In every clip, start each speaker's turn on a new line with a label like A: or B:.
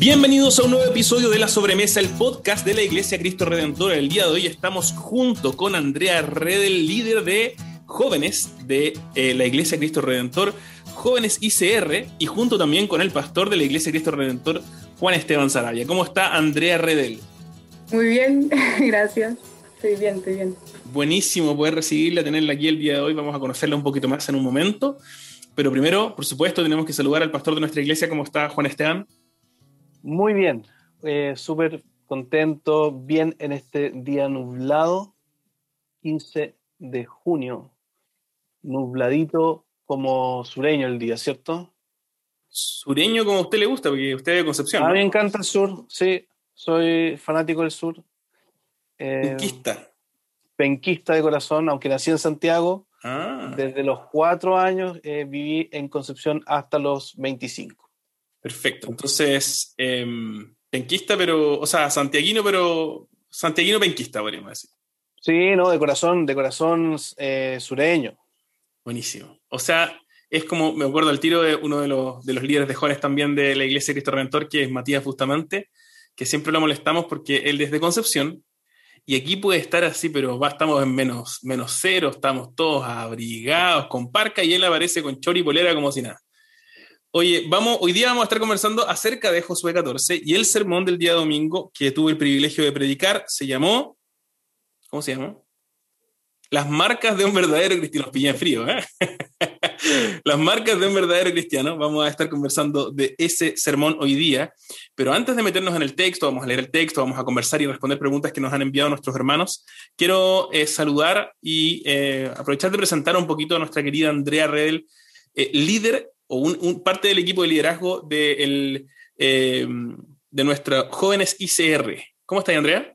A: Bienvenidos a un nuevo episodio de La Sobremesa, el podcast de la Iglesia Cristo Redentor. El día de hoy estamos junto con Andrea Redel, líder de jóvenes de eh, la Iglesia Cristo Redentor, jóvenes ICR, y junto también con el pastor de la Iglesia Cristo Redentor, Juan Esteban Sarabia. ¿Cómo está Andrea Redel?
B: Muy bien, gracias. Estoy bien, estoy bien.
A: Buenísimo poder recibirla, tenerla aquí el día de hoy. Vamos a conocerla un poquito más en un momento. Pero primero, por supuesto, tenemos que saludar al pastor de nuestra iglesia. ¿Cómo está Juan Esteban?
C: Muy bien, eh, súper contento, bien en este día nublado, 15 de junio, nubladito como sureño el día, ¿cierto?
A: Sureño como a usted le gusta, porque usted es de Concepción.
C: A mí me encanta el sur, sí, soy fanático del sur.
A: Eh, penquista.
C: Penquista de corazón, aunque nací en Santiago. Ah. Desde los cuatro años eh, viví en Concepción hasta los 25.
A: Perfecto. Entonces, em, penquista, pero, o sea, santiaguino, pero santiaguino penquista, podríamos decir.
C: Sí, no, de corazón, de corazón eh, sureño.
A: Buenísimo. O sea, es como, me acuerdo al tiro de uno de los, de los líderes de jóvenes también de la Iglesia de Cristo Redentor, que es Matías Bustamante, que siempre lo molestamos porque él desde Concepción, y aquí puede estar así, pero va, estamos en menos, menos cero, estamos todos abrigados con parca, y él aparece con chori y polera como si nada. Oye, hoy día vamos a estar conversando acerca de Josué 14 y el sermón del día domingo que tuve el privilegio de predicar se llamó, ¿cómo se llama? Las marcas de un verdadero cristiano. Los pillé en frío, ¿eh? Las marcas de un verdadero cristiano. Vamos a estar conversando de ese sermón hoy día. Pero antes de meternos en el texto, vamos a leer el texto, vamos a conversar y responder preguntas que nos han enviado nuestros hermanos. Quiero eh, saludar y eh, aprovechar de presentar un poquito a nuestra querida Andrea Redel, eh, líder o un, parte del equipo de liderazgo de, eh, de nuestros jóvenes ICR. ¿Cómo estás, Andrea?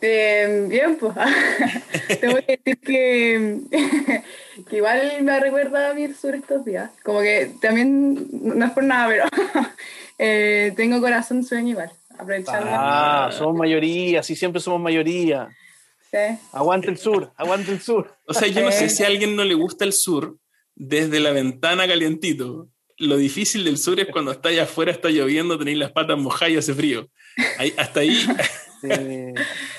B: Eh, bien, pues. Tengo que decir que, que, igual me recuerda a mi sur estos días. Como que también, no es por nada, pero eh, tengo corazón sueño igual. Aprovechando.
C: Ah, somos mayoría, sí, siempre somos mayoría. Sí. Aguante el sur, aguante el sur.
A: O sea, yo no sé si a alguien no le gusta el sur, desde la ventana calientito. Lo difícil del sur es cuando está allá afuera, está lloviendo, tenéis las patas mojadas y hace frío. hasta ahí.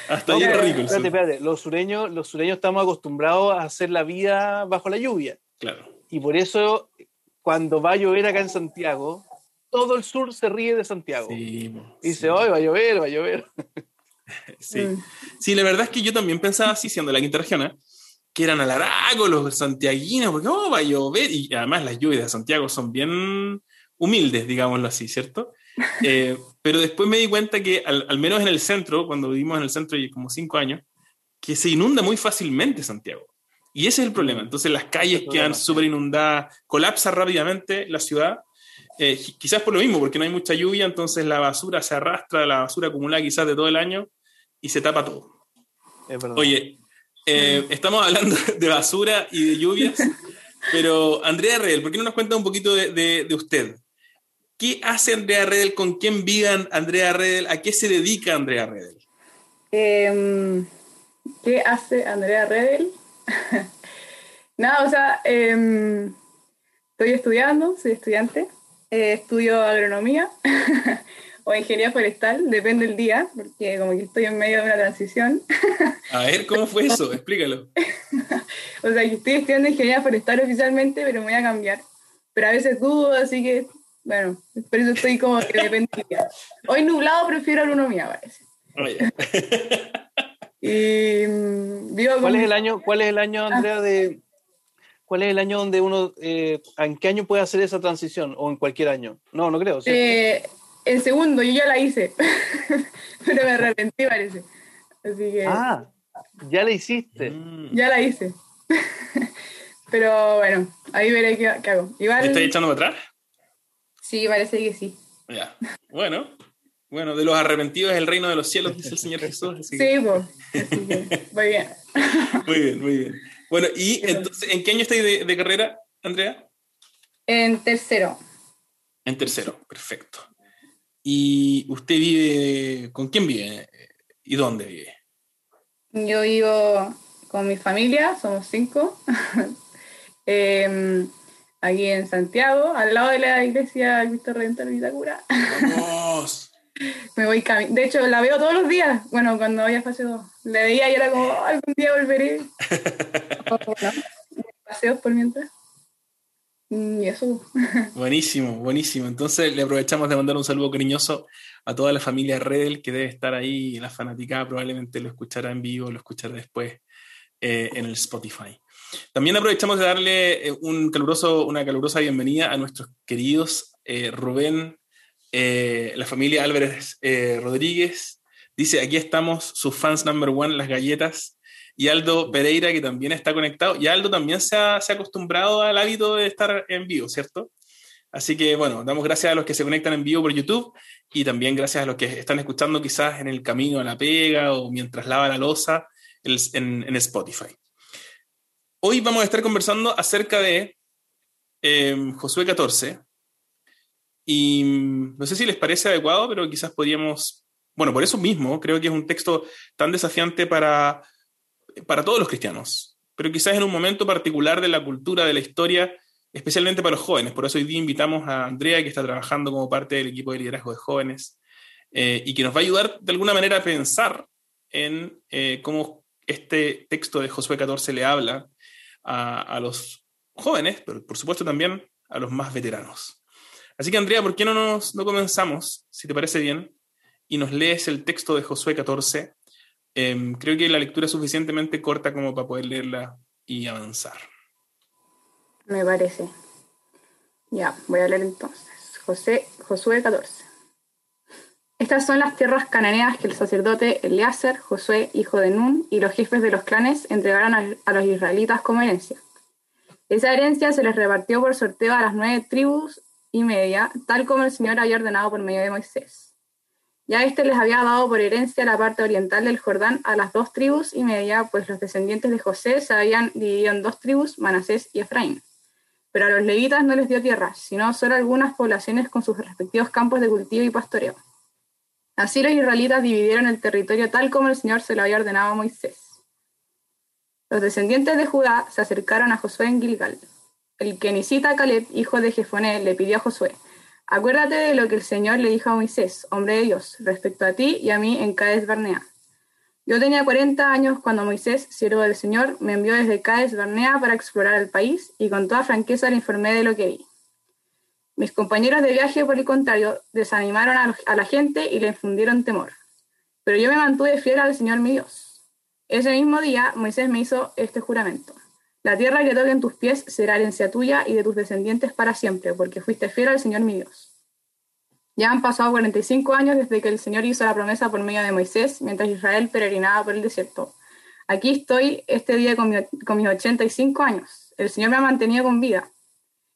A: hasta ahí es rico.
C: espérate, espérate. Los sureños, los sureños estamos acostumbrados a hacer la vida bajo la lluvia.
A: Claro.
C: Y por eso, cuando va a llover acá en Santiago, todo el sur se ríe de Santiago. Sí, Dice, hoy va a llover, va a llover.
A: sí. sí, la verdad es que yo también pensaba así, siendo la quinta región, ¿eh? Que eran alaragos los santiaguinos, porque oh, va a llover, y además las lluvias de Santiago son bien humildes, digámoslo así, ¿cierto? Eh, pero después me di cuenta que, al, menos en el centro, cuando vivimos en el centro y como cinco años, que se inunda muy fácilmente Santiago. Y ese es el problema. Mm. Entonces las calles quedan súper inundadas, colapsa rápidamente la ciudad, eh, quizás por lo mismo, porque no hay mucha lluvia, entonces la basura se arrastra, la basura acumulada quizás de todo el año, y se tapa todo. Oye, eh, estamos hablando de basura y de lluvias, pero Andrea Redel, ¿por qué no nos cuenta un poquito de, usted? ¿Qué hace Andrea Redel? ¿Con quién vive Andrea Redel? ¿A qué se dedica Andrea Redel?
B: Em, ¿Qué hace Andrea Redel? Nada, o sea, em, estoy estudiando, soy estudiante, eh, estudio agronomía. o ingeniería forestal, depende del día, porque como que estoy en medio de una transición.
A: A ver, ¿cómo fue eso? Explícalo.
B: o sea, que estoy estudiando ingeniería forestal oficialmente, pero me voy a cambiar. Pero a veces dudo, así que, bueno, por eso estoy como que depende del día. Hoy nublado prefiero agronomía, parece.
A: Oye.
B: y, mm,
C: ¿Cuál, es el año, ¿Cuál es el año, ah. Andrea, de, ¿Cuál es el año donde uno, eh, en qué año puede hacer esa transición? ¿O en cualquier año? No, no creo.
B: Eh, el segundo, yo ya la hice, pero me arrepentí, parece. Así que.
C: Ah, ya la hiciste.
B: Mm. Ya la hice. pero bueno, ahí veré qué, hago.
A: Igual, ¿Te estás echando para atrás?
B: Sí, parece que sí.
A: Ya. Bueno, bueno, de los arrepentidos es el reino de los cielos, dice el Señor Jesús.
B: sí, pues. muy bien.
A: muy bien, muy bien. Bueno, ¿y entonces en qué año estáis de carrera, Andrea?
B: En tercero.
A: En tercero, perfecto. ¿Y usted vive, con quién vive y dónde vive?
B: Yo vivo con mi familia, somos cinco. Em, aquí en Santiago, al lado de la iglesia Cristo Redentor Vitacura.
A: ¡Vamos!
B: Me voy caminando. De hecho, la veo todos los días. Bueno, cuando había fallecido, la veía y era como, algún día volveré. bueno, paseos por mientras. Mm, y eso.
A: buenísimo, buenísimo. Entonces le aprovechamos de mandar un saludo cariñoso a toda la familia Redel que debe estar ahí, la fanaticada probablemente lo escuchará en vivo, lo escuchará después eh, en el Spotify. También aprovechamos de darle eh, un caluroso, una calurosa bienvenida a nuestros queridos eh, Rubén, la familia Álvarez Rodríguez. Dice, aquí estamos, sus fans number one, las galletas. Y Aldo Pereira, que también está conectado. Y Aldo también se ha, se ha acostumbrado al hábito de estar en vivo, ¿cierto? Así que bueno, damos gracias a los que se conectan en vivo por YouTube y también gracias a los que están escuchando quizás en el camino a la pega o mientras lava la losa en, Spotify. Hoy vamos a estar conversando acerca de em, Josué 14 y mm, no sé si les parece adecuado, pero quizás podríamos, bueno, por eso mismo creo que es un texto tan desafiante para, para todos los cristianos, pero quizás en un momento particular de la cultura, de la historia, especialmente para los jóvenes. Por eso hoy día invitamos a Andrea, que está trabajando como parte del equipo de liderazgo de jóvenes, eh, y que nos va a ayudar de alguna manera a pensar en eh, cómo este texto de Josué 14 le habla a, los jóvenes, pero por supuesto también a los más veteranos. Así que Andrea, ¿por qué no, nos, no comenzamos, si te parece bien, y nos lees el texto de Josué 14? Em, creo que la lectura es suficientemente corta como para poder leerla y avanzar.
B: Me parece. Ya, voy a leer entonces. José, Josué 14. Estas son las tierras cananeas que el sacerdote Eleazar, Josué, hijo de Nun, y los jefes de los clanes entregaron a, los israelitas como herencia. Esa herencia se les repartió por sorteo a las nueve tribus y media, tal como el Señor había ordenado por medio de Moisés. Ya éste les había dado por herencia la parte oriental del Jordán a las dos tribus y media, pues los descendientes de José se habían dividido en dos tribus, Manasés y Efraín pero a los levitas no les dio tierra, sino solo algunas poblaciones con sus respectivos campos de cultivo y pastoreo. Así los israelitas dividieron el territorio tal como el Señor se lo había ordenado a Moisés. Los descendientes de Judá se acercaron a Josué en Gilgal. El kenisita Caleb, hijo de Jefoné, le pidió a Josué, acuérdate de lo que el Señor le dijo a Moisés, hombre de Dios, respecto a ti y a mí en Cades Barnea yo tenía 40 años cuando Moisés, siervo del Señor, me envió desde Cádiz Barnea para explorar el país y con toda franqueza le informé de lo que vi. Mis compañeros de viaje, por el contrario, desanimaron a, la gente y le infundieron temor. Pero yo me mantuve fiel al Señor mi Dios. Ese mismo día Moisés me hizo este juramento. La tierra que toque en tus pies será herencia tuya y de tus descendientes para siempre, porque fuiste fiel al Señor mi Dios. Ya han pasado 45 años desde que el Señor hizo la promesa por medio de Moisés, mientras Israel peregrinaba por el desierto. Aquí estoy este día con, mis 85 años. El Señor me ha mantenido con vida.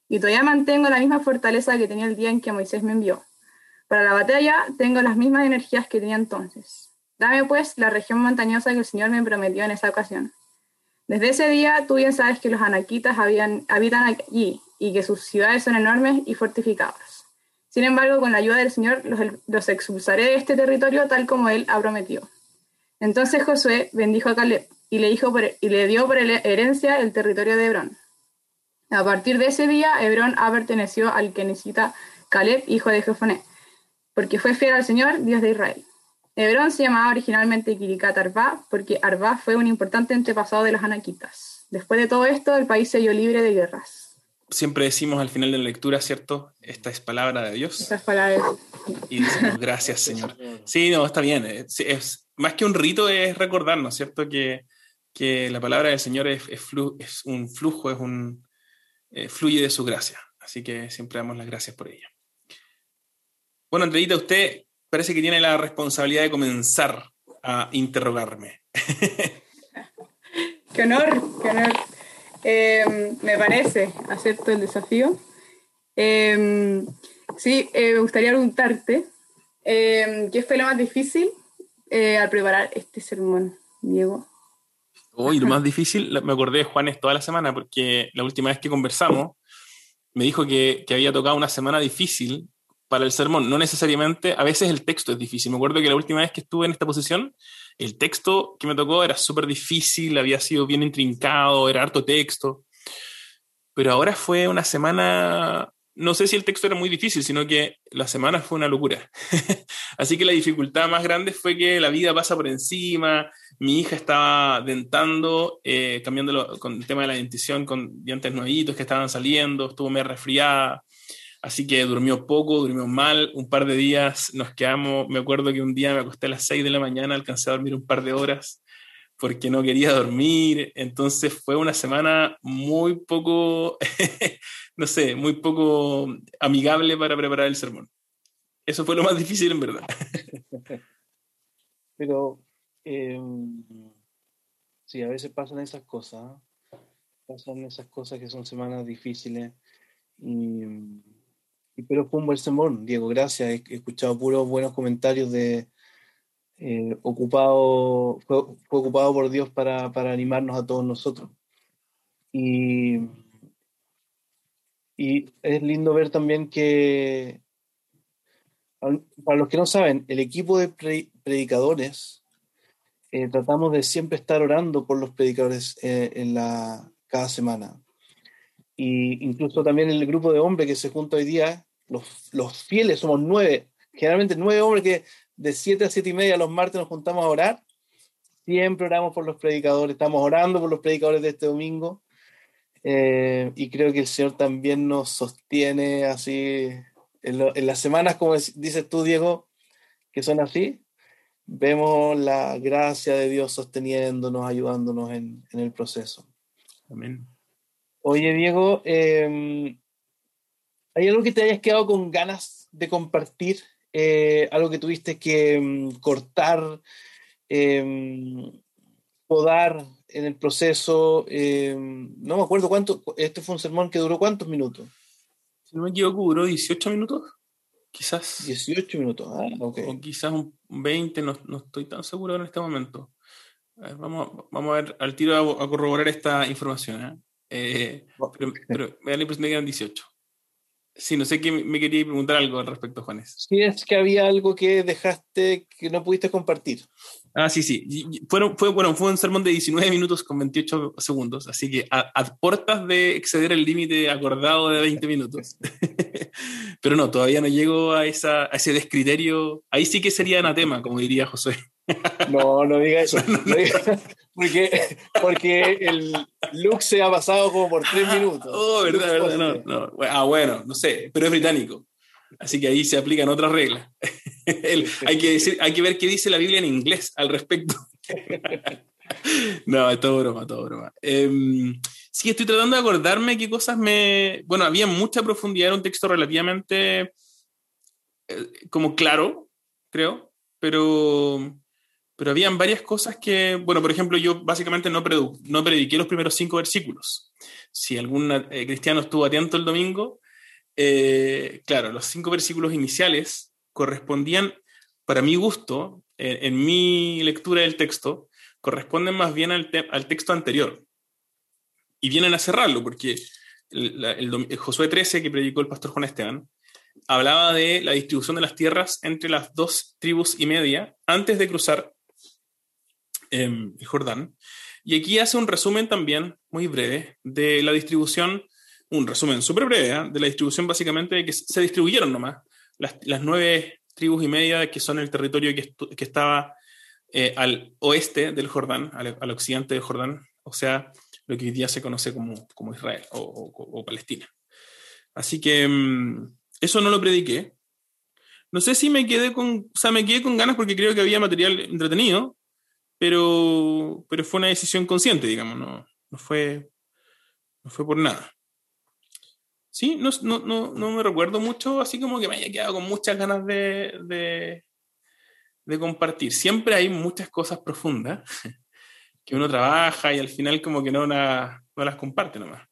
B: Y todavía mantengo la misma fortaleza que tenía el día en que Moisés me envió. Para la batalla tengo las mismas energías que tenía entonces. Dame pues la región montañosa que el Señor me prometió en esa ocasión. Desde ese día tú bien sabes que los anaquitas habían, habitan allí y que sus ciudades son enormes y fortificadas. Sin embargo, con la ayuda del Señor los, expulsaré de este territorio tal como él ha prometido. Entonces Josué bendijo a Caleb y le, dijo y le dio por herencia el territorio de Hebrón. A partir de ese día, Hebrón ha perteneció al que necesita Caleb, hijo de Jefoné, porque fue fiel al Señor, Dios de Israel. Hebrón se llamaba originalmente Kirikat Arba, porque Arba fue un importante antepasado de los anaquitas. Después de todo esto, el país se dio libre de guerras
A: siempre decimos al final de la lectura, ¿cierto? Esta es palabra de Dios.
B: Esta es palabra
A: Y decimos gracias, Señor. Sí, no, está bien. Es, más que un rito, es recordarnos, ¿cierto? Que, que la palabra del Señor es, es, es un flujo, es un eh, fluye de su gracia. Así que siempre damos las gracias por ella. Bueno, Andreita, usted parece que tiene la responsabilidad de comenzar a interrogarme.
B: qué honor, qué honor. Em, me parece, acepto el desafío. Em, sí, eh, me gustaría preguntarte, em, ¿qué fue lo más difícil eh, al preparar este sermón, Diego?
A: Uy, lo más difícil, me acordé de Juanes toda la semana, porque la última vez que conversamos, me dijo que, que había tocado una semana difícil para el sermón. No necesariamente, a veces el texto es difícil. Me acuerdo que la última vez que estuve en esta posición, el texto que me tocó era súper difícil, había sido bien intrincado, era harto texto. pero ahora fue una semana, no sé si el texto era muy difícil, sino que la semana fue una locura. Así que la dificultad más grande fue que la vida pasa por encima, mi hija estaba dentando, eh, cambiándolo con el tema de la dentición con dientes nuevitos que estaban saliendo, estuvo medio resfriada, así que durmió poco, durmió mal, un par de días nos quedamos, me acuerdo que un día me acosté a las 6 de la mañana, alcancé a dormir un par de horas porque no quería dormir, entonces fue una semana muy poco, no sé, muy poco amigable para preparar el sermón. Eso fue lo más difícil en verdad.
C: Pero em, sí, a veces pasan esas cosas, pasan esas cosas que son semanas difíciles. Y, pero fue un buen sermón, Diego, gracias. He, escuchado puros buenos comentarios de, eh, ocupado, fue, ocupado por Dios para, animarnos a todos nosotros. Y, y es lindo ver también que, para los que no saben, el equipo de predicadores, eh, tratamos de siempre estar orando por los predicadores eh, en la, cada semana. Y incluso también el grupo de hombres que se junta hoy día, los, los fieles, somos nueve, generalmente nueve hombres que de 7 a 7 y media los martes nos juntamos a orar. Siempre oramos por los predicadores, estamos orando por los predicadores de este domingo. Eh, y creo que el Señor también nos sostiene así en, las semanas, como dices tú, Diego, que son así. Vemos la gracia de Dios sosteniéndonos, ayudándonos en, el proceso.
A: Amén.
C: Oye, Diego, em, ¿hay algo que te hayas quedado con ganas de compartir eh, algo que tuviste que mm, cortar, eh, podar en el proceso. Eh, no me acuerdo cuánto, este fue un sermón que duró cuántos minutos.
A: Si no me equivoco, duró 18 minutos, quizás.
C: 18 minutos, ah, ok.
A: O quizás un 20, no, no estoy tan seguro en este momento. vamos, vamos a ver al tiro a, corroborar esta información. pero, pero, me da la impresión de que eran 18. Sí, no sé qué me quería preguntar algo al respecto, Juanes.
C: Sí, es que había algo que dejaste que no pudiste compartir.
A: Ah, sí, sí. Fueron, fue, bueno, fue un sermón de 19 minutos con 28 segundos, así que a, a puertas de exceder el límite acordado de 20 minutos. Pero no, todavía no llego a, esa, a ese descriterio. Ahí sí que sería anatema, como diría José.
C: No, no diga eso. porque, porque el look se ha pasado como por tres minutos.
A: Oh, verdad, verdad. No, Ah, bueno, no sé, pero es británico. Así que ahí se aplican otras reglas. hay, que decir, hay que ver qué dice la Biblia en inglés al respecto. no, es todo broma, todo broma. Em, sí, estoy tratando de acordarme qué cosas me... Bueno, había mucha profundidad en un texto relativamente eh, como claro, creo, pero pero habían varias cosas que, bueno, por ejemplo, yo básicamente no, no prediqué los primeros cinco versículos. Si algún eh, cristiano estuvo atento el domingo, eh, claro, los cinco versículos iniciales correspondían, para mi gusto, en mi lectura del texto, corresponden más bien al, al, texto anterior. Y vienen a cerrarlo, porque el, el, Josué 13, que predicó el pastor Juan Esteban, hablaba de la distribución de las tierras entre las dos tribus y media antes de cruzar el Jordán. Y aquí hace un resumen también muy breve de la distribución, un resumen súper breve, ¿eh? de la distribución básicamente de que se distribuyeron nomás las, las nueve tribus y media que son el territorio que, que estaba eh, al oeste del Jordán, al, occidente del Jordán, o sea, lo que hoy día se conoce como, como Israel o, Palestina. Así que mm, eso no lo prediqué. No sé si me quedé con, o sea, me quedé con ganas porque creo que había material entretenido, pero, pero fue una decisión consciente, digamos, no, no, fue, no fue por nada. Sí, no, no, no, no, me recuerdo mucho, así como que me haya quedado con muchas ganas de, de, de compartir. Siempre hay muchas cosas profundas que uno trabaja y al final como que no, no las comparte nomás.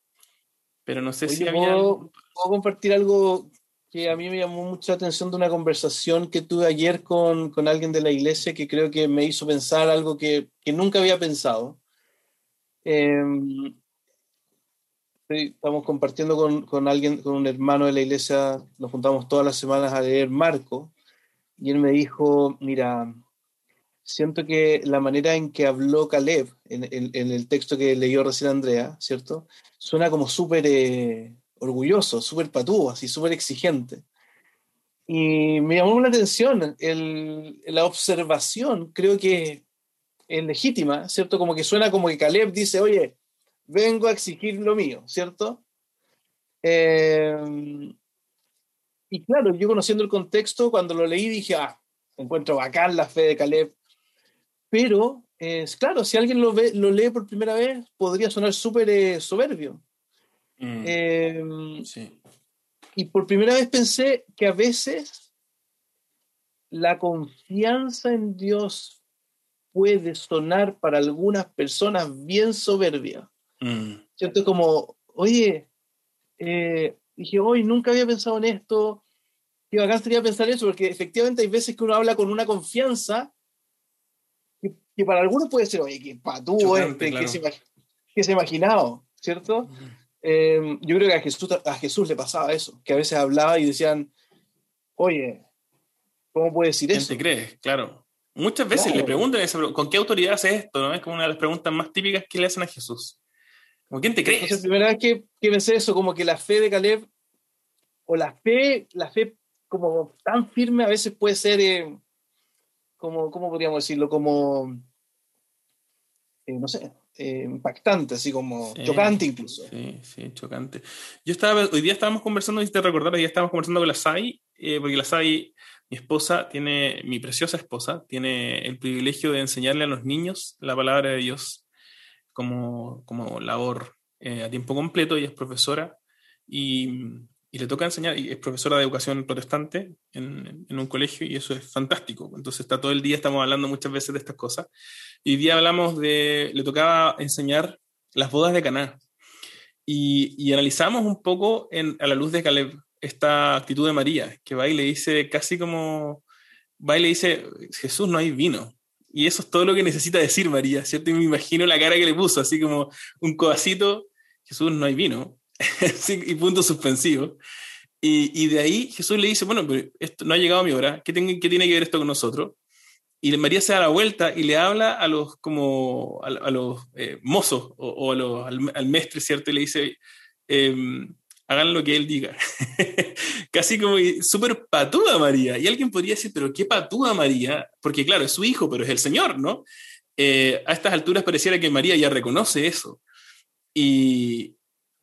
A: Pero no sé si había...
C: ¿puedo, ¿Puedo compartir algo que a mí me llamó mucha atención de una conversación que tuve ayer con, con alguien de la iglesia que creo que me hizo pensar algo que, que nunca había pensado. Em, estamos compartiendo con, con, alguien, con un hermano de la iglesia, nos juntamos todas las semanas a leer Marco, y él me dijo, mira, siento que la manera en que habló Caleb en, el texto que leyó recién Andrea, ¿cierto? Suena como súper eh, orgulloso, súper patúo, así súper exigente. Y me llamó la atención la observación, creo que es legítima, ¿cierto? Como que suena como que Caleb dice, oye, vengo a exigir lo mío, ¿cierto? Eh, y claro, yo conociendo el contexto, cuando lo leí dije, ah, encuentro bacán la fe de Caleb, pero, es claro, si alguien lo, ve, lo lee por primera vez, podría sonar súper eh, soberbio. Mm. Em, y por primera vez pensé que a veces la confianza en Dios puede sonar para algunas personas bien soberbia. Mm. ¿Cierto? Como, oye, eh, dije, hoy nunca había pensado en esto. Qué bacán sería pensar eso, porque efectivamente hay veces que uno habla con una confianza que para algunos puede ser, oye, qué patúo este, que, se, que se imaginado, ¿cierto? Em, yo creo que a Jesús, a Jesús le pasaba eso, que a veces hablaba y decían, oye, ¿cómo puede decir eso?
A: ¿Quién te crees? Claro. Muchas veces le preguntan eso, ¿con qué autoridad hace esto? ¿no? Es como una de las preguntas más típicas que le hacen a Jesús. ¿Con quién te crees?
C: Es la primera vez que, que pensé eso, como que la fe de Caleb, o la fe, la fe como tan firme a veces puede ser, eh, como, ¿cómo podríamos decirlo? Como eh, no sé, eh, impactante, así como chocante incluso.
A: Sí, sí, chocante. Yo estaba, hoy día estábamos conversando, si te recordar, hoy día estábamos conversando con la SAI, eh, porque la SAI, mi esposa, tiene, mi preciosa esposa, tiene el privilegio de enseñarle a los niños la palabra de Dios como, como labor a tiempo completo, ella es profesora y y le toca enseñar, y es profesora de educación protestante en, un colegio y eso es fantástico. Entonces está todo el día, estamos hablando muchas veces de estas cosas. Y hoy día hablamos de, le tocaba enseñar las bodas de Caná. Y, analizamos un poco a la luz de Caleb esta actitud de María, que va y le dice casi como, va le dice, Jesús, no hay vino. Y eso es todo lo que necesita decir María, ¿cierto? Y me imagino la cara que le puso, así como un codacito, Jesús, no hay vino y punto suspensivo. Y, y, de ahí Jesús le dice, bueno, pero esto no ha llegado mi hora, ¿qué, tiene, ¿qué tiene que ver esto con nosotros? Y María se da la vuelta y le habla a los, como, a, los eh, mozos o, a los, al, al, mestre, ¿cierto? Y le dice, eh, hagan lo que él diga. Casi como súper patúa María. Y alguien podría decir, pero qué patúa María, porque claro, es su hijo, pero es el Señor, ¿no? Eh, a estas alturas pareciera que María ya reconoce eso. Y,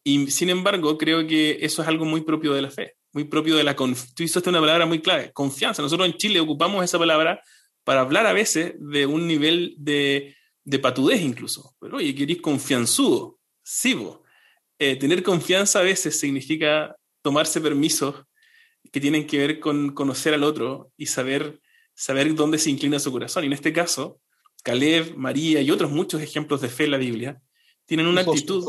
A: y sin embargo, creo que eso es algo muy propio de la fe, muy propio de la confianza. Tú hiciste una palabra muy clave, confianza. Nosotros en Chile ocupamos esa palabra para hablar a veces de un nivel de, de patudez incluso. Pero oye, querés confianzudo, sí. Eh, tener confianza a veces significa tomarse permisos que tienen que ver con conocer al otro y saber, saber dónde se inclina su corazón. Y en este caso, Caleb, María y otros muchos ejemplos de fe en la Biblia tienen una actitud.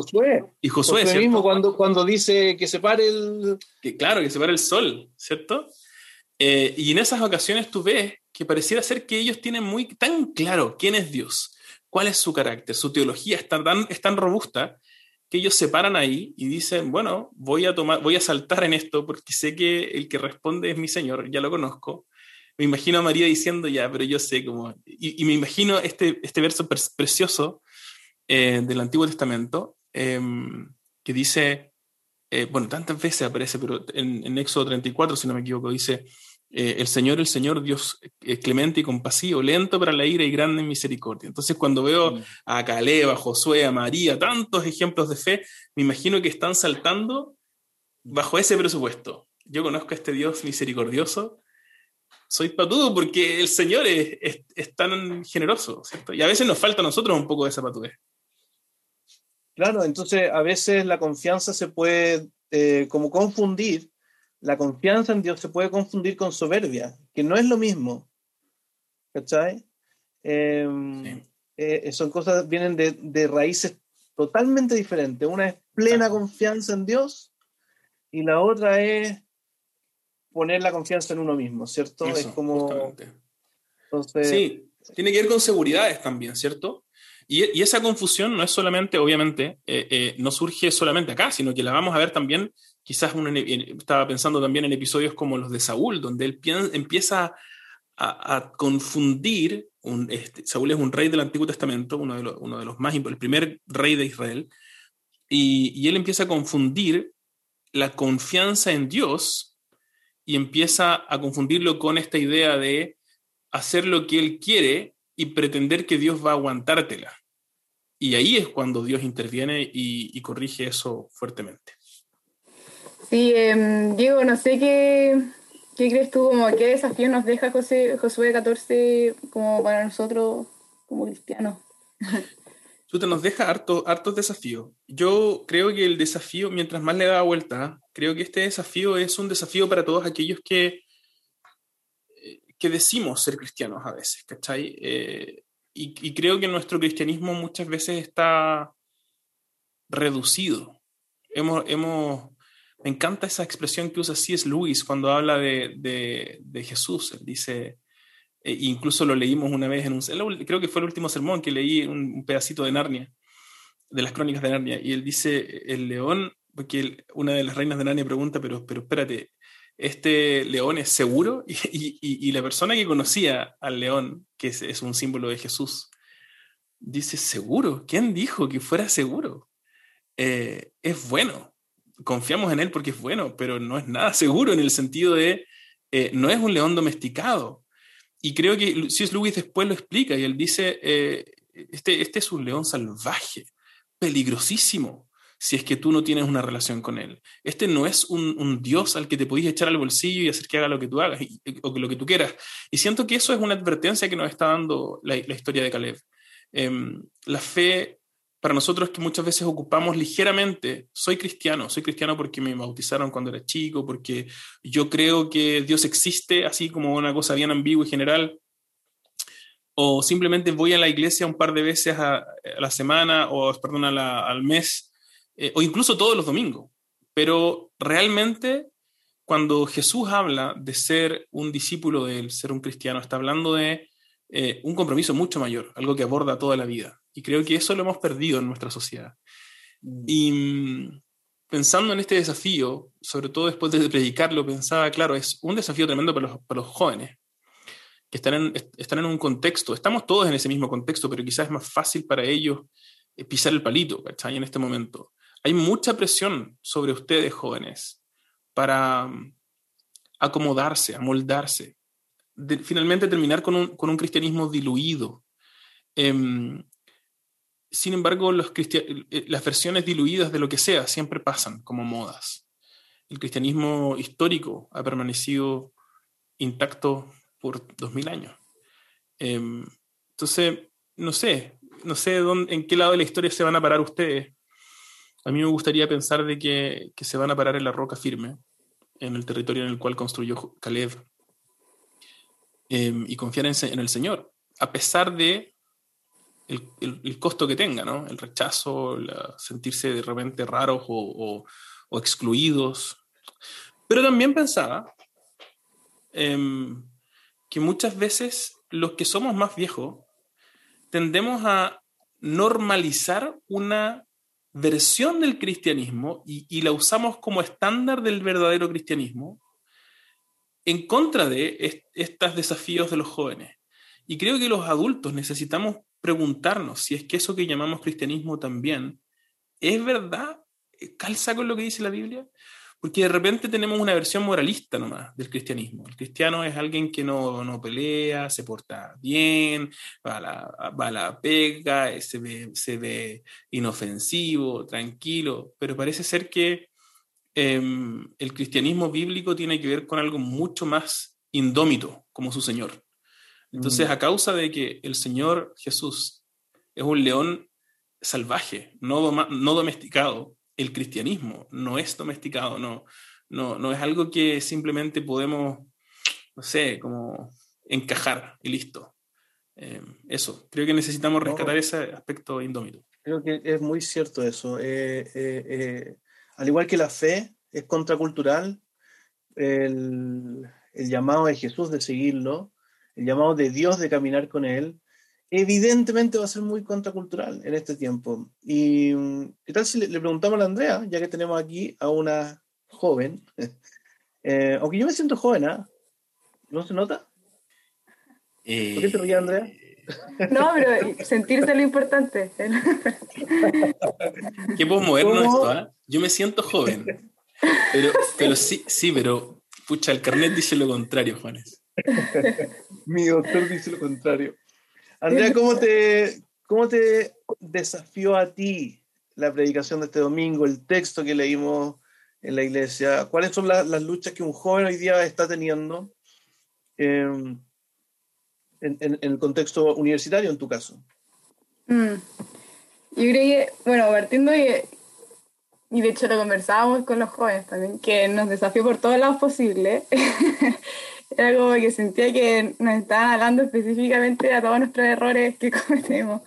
C: y Josué, Josué mismo cuando, cuando dice que se pare el...
A: Que, claro, que se pare el sol, ¿cierto? Eh, y en esas ocasiones tú ves que pareciera ser que ellos tienen muy tan claro quién es Dios, cuál es su carácter, su teología está tan, es tan robusta que ellos se paran ahí y dicen, bueno, voy a, tomar, voy a saltar en esto porque sé que el que responde es mi Señor, ya lo conozco. Me imagino a María diciendo, ya, pero yo sé cómo... Y, y me imagino este, este verso precioso eh, del Antiguo Testamento em, que dice, eh, bueno, tantas veces aparece, pero en, en, Éxodo 34, si no me equivoco, dice, eh, el Señor, el Señor, Dios clemente y compasivo, lento para la ira y grande en misericordia. Entonces, cuando veo a Caleb, a Josué, a María, tantos ejemplos de fe, me imagino que están saltando bajo ese presupuesto. Yo conozco a este Dios misericordioso, soy patudo porque el Señor es, es, es, tan generoso, ¿cierto? Y a veces nos falta a nosotros un poco de esa patudez.
C: Claro, entonces a veces la confianza se puede eh, como confundir, la confianza en Dios se puede confundir con soberbia, que no es lo mismo. ¿Cachai? Em, eh, son cosas, vienen de, de, raíces totalmente diferentes. Una es plena confianza en Dios y la otra es poner la confianza en uno mismo, ¿cierto? es como...
A: Entonces, sí, tiene que ver con seguridades también, ¿cierto? Y, esa confusión no es solamente, obviamente, eh, eh, no surge solamente acá, sino que la vamos a ver también, quizás uno, estaba pensando también en episodios como los de Saúl, donde él empieza a, confundir un, este, Saúl es un rey del Antiguo Testamento, uno de los, uno de los más el primer rey de Israel, y él empieza a confundir la confianza en Dios y empieza a confundirlo con esta idea de hacer lo que él quiere y pretender que Dios va a aguantártela. Y ahí es cuando Dios interviene y, corrige eso fuertemente.
B: Sí, em, Diego, no sé qué, qué crees tú, como qué desafío nos deja José, Josué 14 como para nosotros como cristianos.
A: Tú nos deja harto, hartos desafíos. Yo creo que el desafío, mientras más le da vuelta, creo que este desafío es un desafío para todos aquellos que, eh, que decimos ser cristianos a veces, ¿cachai? Eh, y, creo que nuestro cristianismo muchas veces está reducido. Hemos, hemos, me encanta esa expresión que usa C.S. Lewis cuando habla de, de, de Jesús. Él dice, eh, incluso lo leímos una vez en un, creo que fue el último sermón que leí un, pedacito de Narnia, de las crónicas de Narnia, y él dice, el león, porque una de las reinas de Narnia pregunta, pero, pero espérate, ¿este león es seguro? Y, la persona que conocía al león, que es, un símbolo de Jesús, dice, ¿seguro? ¿Quién dijo que fuera seguro? Eh, es bueno, confiamos en él porque es bueno, pero no es nada seguro en el sentido de, eh, no es un león domesticado, y creo que C.S. Lewis después lo explica y él dice, eh, este, este es un león salvaje, peligrosísimo, si es que tú no tienes una relación con él. Este no es un, dios al que te podías echar al bolsillo y hacer que haga lo que tú hagas o lo que tú quieras. Y siento que eso es una advertencia que nos está dando la, historia de Caleb. Em, la fe para nosotros que muchas veces ocupamos ligeramente, soy cristiano, soy cristiano porque me bautizaron cuando era chico, porque yo creo que Dios existe, así como una cosa bien ambigua y general, o simplemente voy a la iglesia un par de veces a, la semana, o perdón, al mes, eh, o incluso todos los domingos. Pero realmente, cuando Jesús habla de ser un discípulo de él, ser un cristiano, está hablando de eh, un compromiso mucho mayor, algo que aborda toda la vida. Y creo que eso lo hemos perdido en nuestra sociedad. Mm. Y mm, pensando en este desafío, sobre todo después de predicarlo, pensaba, claro, es un desafío tremendo para los, para los jóvenes, que están en, están en un contexto, estamos todos en ese mismo contexto, pero quizás es más fácil para ellos eh, pisar el palito, ¿cachai? En este momento. Hay mucha presión sobre ustedes, jóvenes, para mm, acomodarse, amoldarse, finalmente terminar con un, con un cristianismo diluido. Em, sin embargo, eh, las versiones diluidas de lo que sea siempre pasan como modas. El cristianismo histórico ha permanecido intacto por dos mil años. Em, entonces, no sé, no sé dónde, en qué lado de la historia se van a parar ustedes. A mí me gustaría pensar de que, que se van a parar en la roca firme, en el territorio en el cual construyó Caleb, em, y confiar en, el Señor, a pesar de el, costo que tenga, ¿no? El rechazo, sentirse de repente raros o, excluidos. Pero también pensaba em, que muchas veces los que somos más viejos tendemos a normalizar una versión del cristianismo y, la usamos como estándar del verdadero cristianismo en contra de estos desafíos de los jóvenes. Y creo que los adultos necesitamos preguntarnos si es que eso que llamamos cristianismo también es verdad, calza con lo que dice la Biblia, porque de repente tenemos una versión moralista nomás del cristianismo. El cristiano es alguien que no, no pelea, se porta bien, va a la, va a la pega, se ve, se ve inofensivo, tranquilo, pero parece ser que em, el cristianismo bíblico tiene que ver con algo mucho más indómito como su Señor. Entonces, mm. a causa de que el Señor Jesús es un león salvaje, no, no domesticado, el cristianismo no es domesticado, no, no, no es algo que simplemente podemos, no sé, como encajar y listo. Eh, eso, creo que necesitamos rescatar ese aspecto indómito.
C: Creo que es muy cierto eso. Eh, eh, al igual que la fe es contracultural, el, el llamado de Jesús de seguirlo el llamado de Dios de caminar con Él, evidentemente va a ser muy contracultural en este tiempo. Y ¿qué tal si le, preguntamos a la Andrea, ya que tenemos aquí a una joven? Eh, aunque yo me siento joven, ¿ah? ¿No se nota?
A: ¿Por qué te ríes, Andrea?
B: No, pero sentirse lo importante.
A: Qué puedo movernos esto, ¿ah? Yo me siento joven. Pero, pero sí, sí, pero pucha, el carnet dice lo contrario, Juanes.
C: Mi doctor dice lo contrario. Andrea, ¿cómo te, ¿cómo te desafió a ti la predicación de este domingo, el texto que leímos en la iglesia? ¿Cuáles son las luchas que un joven hoy día está teniendo em, en, el contexto universitario, en tu caso?
B: Mm. Yo creo que, bueno, partiendo de, y de hecho lo conversábamos con los jóvenes también, que nos desafió por todos lados posibles. Era como que sentía que nos estaban hablando específicamente a todos nuestros errores que cometemos.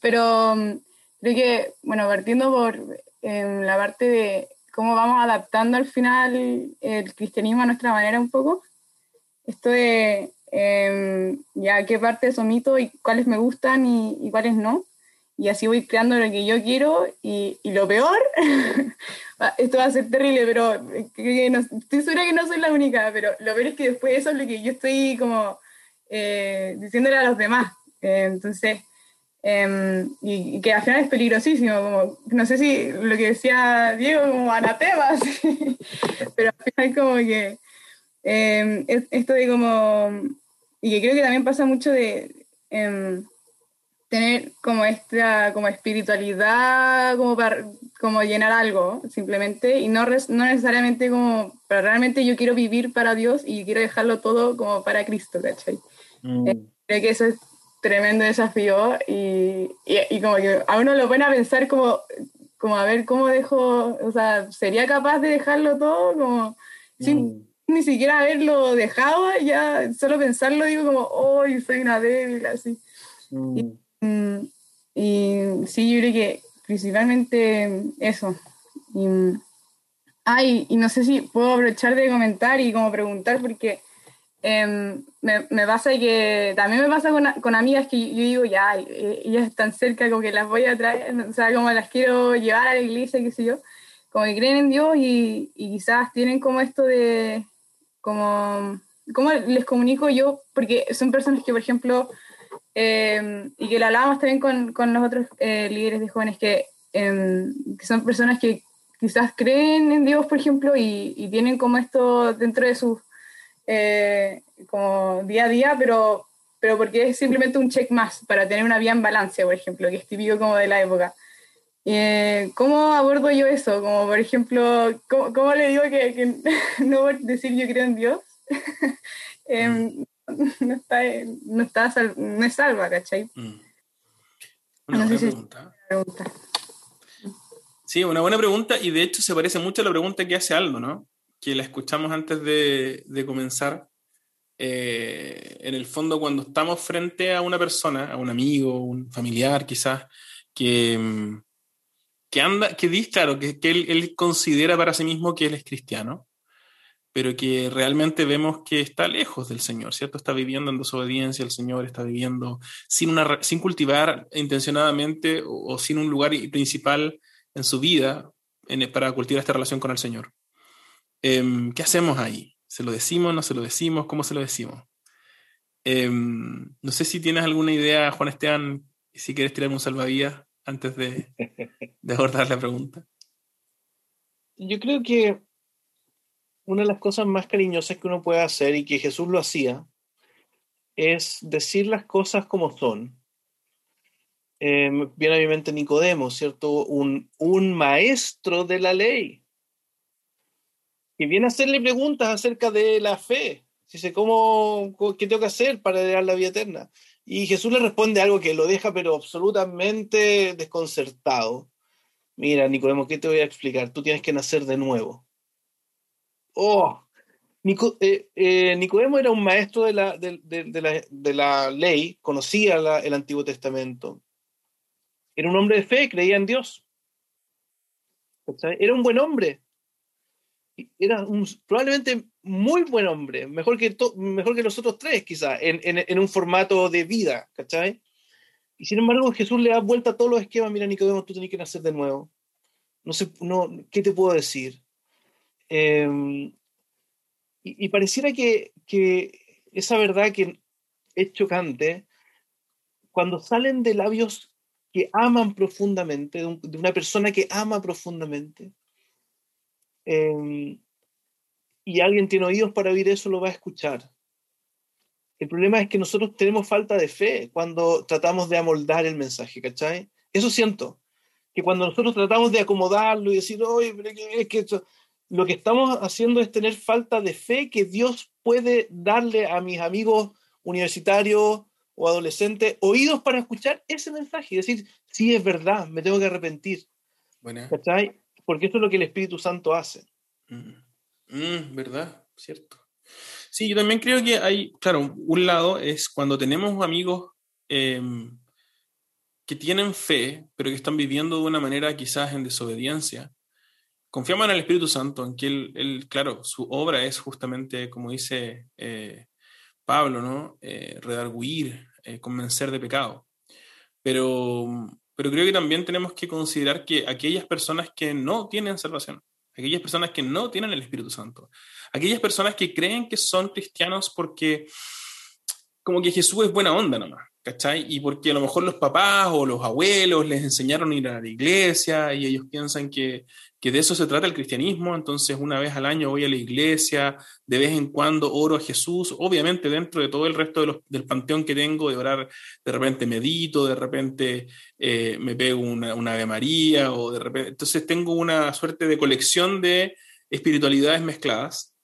B: Pero mm, creo que, bueno, partiendo por em, la parte de cómo vamos adaptando al final el cristianismo a nuestra manera un poco, esto de em, ya qué partes omito y cuáles me gustan y, y cuáles no y así voy creando lo que yo quiero y, y lo peor, esto va a ser terrible, pero estoy segura que no soy la única, pero lo peor es que después eso es lo que yo estoy como eh, diciéndole a los demás. Eh, entonces, em, y, que al final es peligrosísimo, como, no sé si lo que decía Diego, como anatemas, pero al final como que em, esto de como, y que creo que también pasa mucho de em, tener como esta como espiritualidad como para como llenar algo simplemente y no, no necesariamente como pero realmente yo quiero vivir para Dios y quiero dejarlo todo como para Cristo ¿cachai? Mm. Eh, creo que eso es tremendo desafío y, y, como que a uno lo pone a pensar como como a ver cómo dejo o sea sería capaz de dejarlo todo como sin mm. ni siquiera haberlo dejado ya solo pensarlo digo como hoy soy una débil así mm. Mm, y sí, yo creo que principalmente eso. Y, ay, y no sé si puedo aprovechar de comentar y como preguntar, porque em, me, me, pasa que también me pasa con, con, amigas que yo digo, ya, eh, ellas están cerca, como que las voy a traer, o sea, como las quiero llevar a la iglesia, qué sé yo, como que creen en Dios y, y quizás tienen como esto de, como, ¿cómo les comunico yo? Porque son personas que, por ejemplo, eh, y que lo hablábamos también con, con los otros eh, líderes de jóvenes, que, em, que, son personas que quizás creen en Dios, por ejemplo, y, y tienen como esto dentro de su eh, como día a día, pero, pero porque es simplemente un check más para tener una vida en balance, por ejemplo, que es típico como de la época. ¿Cómo abordo yo eso? Como por ejemplo, ¿cómo, cómo le digo que, que no decir yo creo en Dios? Em, no está, no está no es salva, ¿cachai? Mm.
A: Una buena pregunta. Sí, una buena pregunta y de hecho se parece mucho a la pregunta que hace Aldo, ¿no? Que la escuchamos antes de, de comenzar. Eh, en el fondo, cuando estamos frente a una persona, a un amigo, un familiar quizás, que, mm, que anda, que dice, claro, que, que él, él, considera para sí mismo que él es cristiano, pero que realmente vemos que está lejos del Señor, ¿cierto? Está viviendo en desobediencia al Señor, está viviendo sin, una, sin cultivar intencionadamente o, sin un lugar principal en su vida en, para cultivar esta relación con el Señor. Em, ¿Qué hacemos ahí? ¿Se lo decimos, no se lo decimos? ¿Cómo se lo decimos? Em, no sé si tienes alguna idea, Juan Esteban, si quieres tirarme un salvavidas antes de, de abordar la pregunta.
C: Yo creo que una de las cosas más cariñosas que uno puede hacer y que Jesús lo hacía es decir las cosas como son. Eh, viene a mi mente Nicodemo, ¿cierto? Un, maestro de la ley que viene a hacerle preguntas acerca de la fe. Dice, ¿cómo, ¿qué tengo que hacer para heredar la vida eterna? Y Jesús le responde algo que lo deja pero absolutamente desconcertado. Mira, Nicodemo, ¿qué te voy a explicar? Tú tienes que nacer de nuevo oh, eh, eh, Nicodemo era un maestro de la, de, la, ley, conocía el Antiguo Testamento. Era un hombre de fe, creía en Dios. Era un buen hombre. Era un, probablemente muy buen hombre, mejor que, mejor que los otros tres, quizás, en, un formato de vida. ¿cachai? Y sin embargo, Jesús le da vuelta a todos los esquemas. Mira, Nicodemo, tú tienes que nacer de nuevo. No sé, no, ¿qué te puedo decir? Em, y, pareciera que, esa verdad que es chocante cuando salen de labios que aman profundamente, de, una persona que ama profundamente, em, y alguien tiene oídos para oír eso, lo va a escuchar. El problema es que nosotros tenemos falta de fe cuando tratamos de amoldar el mensaje, ¿cachai? Eso siento, que cuando nosotros tratamos de acomodarlo y decir, oye, es que lo que estamos haciendo es tener falta de fe que Dios puede darle a mis amigos universitarios o adolescentes oídos para escuchar ese mensaje y decir, sí, es verdad, me tengo que arrepentir. ¿Cachai? Porque eso es lo que el Espíritu Santo hace.
A: Mm, mm, ¿Verdad? Cierto. Sí, yo también creo que hay, claro, un lado es cuando tenemos amigos em, que tienen fe, pero que están viviendo de una manera quizás en desobediencia. Confiamos en el Espíritu Santo, en que él, claro, su obra es justamente, como dice eh, Pablo, ¿no? Eh, redarguir, eh, convencer de pecado. Pero, pero creo que también tenemos que considerar que aquellas personas que no tienen salvación, aquellas personas que no tienen el Espíritu Santo, aquellas personas que creen que son cristianos porque como que Jesús es buena onda nomás, ¿cachai? Y porque a lo mejor los papás o los abuelos les enseñaron a ir a la iglesia y ellos piensan que, que de eso se trata el cristianismo, entonces una vez al año voy a la iglesia, de vez en cuando oro a Jesús, obviamente dentro de todo el resto del panteón que tengo de orar, de repente medito, de repente eh, me pego una, una Ave María, o de repente, entonces tengo una suerte de colección de espiritualidades mezcladas.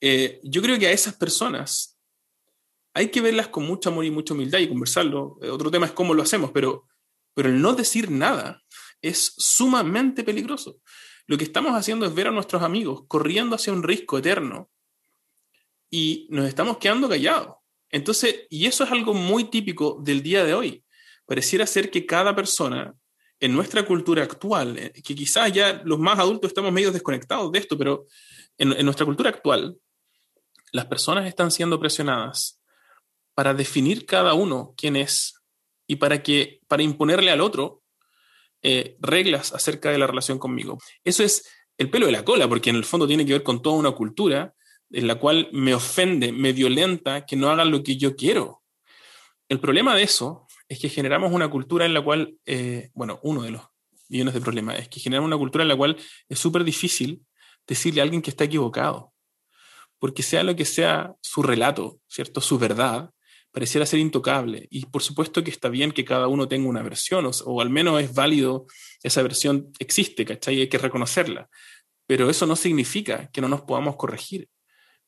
A: Eh, yo creo que a esas personas hay que verlas con mucho amor y mucha humildad y conversarlo. Eh, otro tema es cómo lo hacemos, pero, pero el no decir nada es sumamente peligroso. Lo que estamos haciendo es ver a nuestros amigos corriendo hacia un risco eterno y nos estamos quedando callados. Entonces, y eso es algo muy típico del día de hoy. Pareciera ser que cada persona en nuestra cultura actual, eh, que quizás ya los más adultos estamos medio desconectados de esto, pero en, en nuestra cultura actual, las personas están siendo presionadas para definir cada uno quién es y para, que, para imponerle al otro eh, reglas acerca de la relación conmigo. Eso es el pelo de la cola, porque en el fondo tiene que ver con toda una cultura en la cual me ofende, me violenta que no hagan lo que yo quiero. El problema de eso es que generamos una cultura en la cual, eh, bueno, uno de los millones de problemas es que generamos una cultura en la cual es súper difícil decirle a alguien que está equivocado, porque sea lo que sea su relato, ¿cierto? Su verdad, pareciera ser intocable. Y por supuesto que está bien que cada uno tenga una versión, o, al menos es válido, esa versión existe, ¿cachai? Hay que reconocerla. Pero eso no significa que no nos podamos corregir.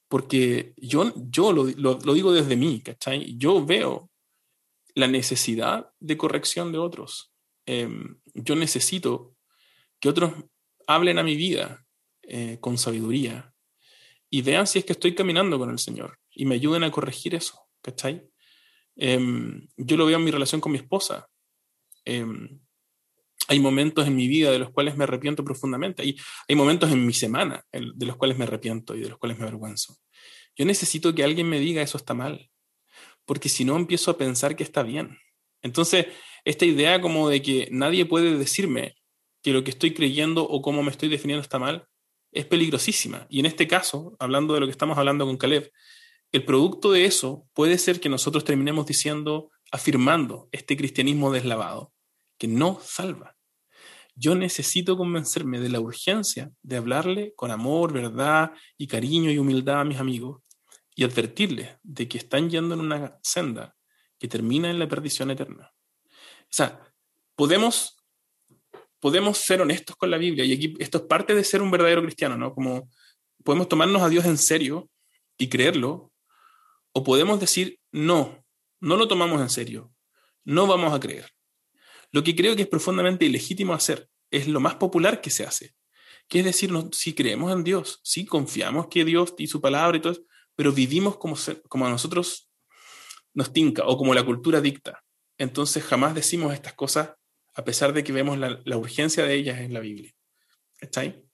A: Porque yo, yo lo, digo desde mí, ¿cachai? Yo veo la necesidad de corrección de otros. Em, yo necesito que otros hablen a mi vida eh, con sabiduría y vean si es que estoy caminando con el Señor y me ayuden a corregir eso, ¿cachai? Em, yo lo veo en mi relación con mi esposa. Em, hay momentos en mi vida de los cuales me arrepiento profundamente. Hay, hay momentos en mi semana de los cuales me arrepiento y de los cuales me avergüenzo. Yo necesito que alguien me diga eso está mal, porque si no empiezo a pensar que está bien. Entonces, esta idea como de que nadie puede decirme que lo que estoy creyendo o cómo me estoy definiendo está mal, es peligrosísima. Y en este caso, hablando de lo que estamos hablando con Caleb, el producto de eso puede ser que nosotros terminemos diciendo, afirmando este cristianismo deslavado, que no salva. Yo necesito convencerme de la urgencia de hablarle con amor, verdad y cariño y humildad a mis amigos y advertirles de que están yendo en una senda que termina en la perdición eterna. O sea, podemos, podemos ser honestos con la Biblia y aquí esto es parte de ser un verdadero cristiano, ¿no? Como podemos tomarnos a Dios en serio y creerlo o podemos decir, no, no lo tomamos en serio, no vamos a creer. Lo que creo que es profundamente ilegítimo hacer es lo más popular que se hace, que es decir, si creemos en Dios, si confiamos que Dios y su palabra y todo pero vivimos como, como a nosotros nos tinca o como la cultura dicta. Entonces jamás decimos estas cosas a pesar de que vemos la, urgencia de ellas en la Biblia. ¿Está ahí?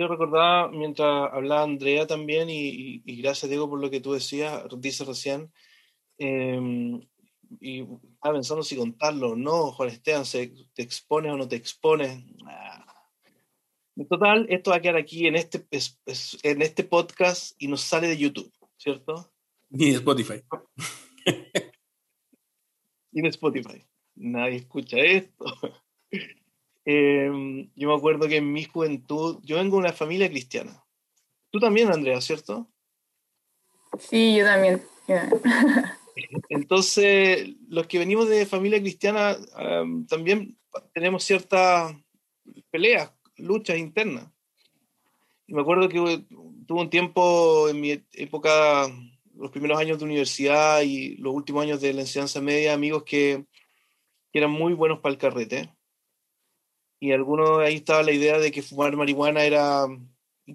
C: Yo recordaba mientras hablaba Andrea también, y, gracias Diego por lo que tú decías, dices recién, em, y estaba pensando si contarlo o no, Juan Esteban, ¿te expones o no te expones? Ah. En total, esto va a quedar aquí en este, en este podcast y nos sale de YouTube, ¿cierto?
A: Ni de Spotify.
C: y en Spotify. Nadie escucha esto. Em, yo me acuerdo que en mi juventud, yo vengo de una familia cristiana. Tú también, Andrea, ¿cierto?
B: Sí, yo también.
C: Entonces, los que venimos de familia cristiana también tenemos ciertas peleas, luchas internas. Y me acuerdo que tuve un tiempo en mi época, los primeros años de universidad y los últimos años de la enseñanza media, amigos que, que eran muy buenos para el carrete. Y algunos ahí estaba la idea de que fumar marihuana era,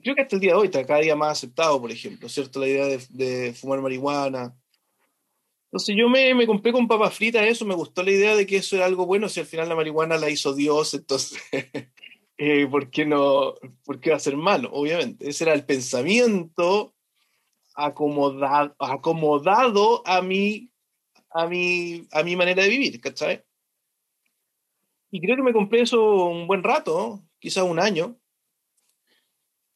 C: creo que hasta el día de hoy está cada día más aceptado, por ejemplo, ¿cierto? La idea de, de fumar marihuana entonces yo me, me, compré con papas fritas eso, me gustó la idea de que eso era algo bueno, si al final la marihuana la hizo Dios, entonces, eh, ¿por, qué no, ¿por qué va a ser malo? Obviamente, ese era el pensamiento acomodado, acomodado a, mi, a, mi, a mi manera de vivir, ¿cachai? Y creo que me compré eso un buen rato, quizás un año,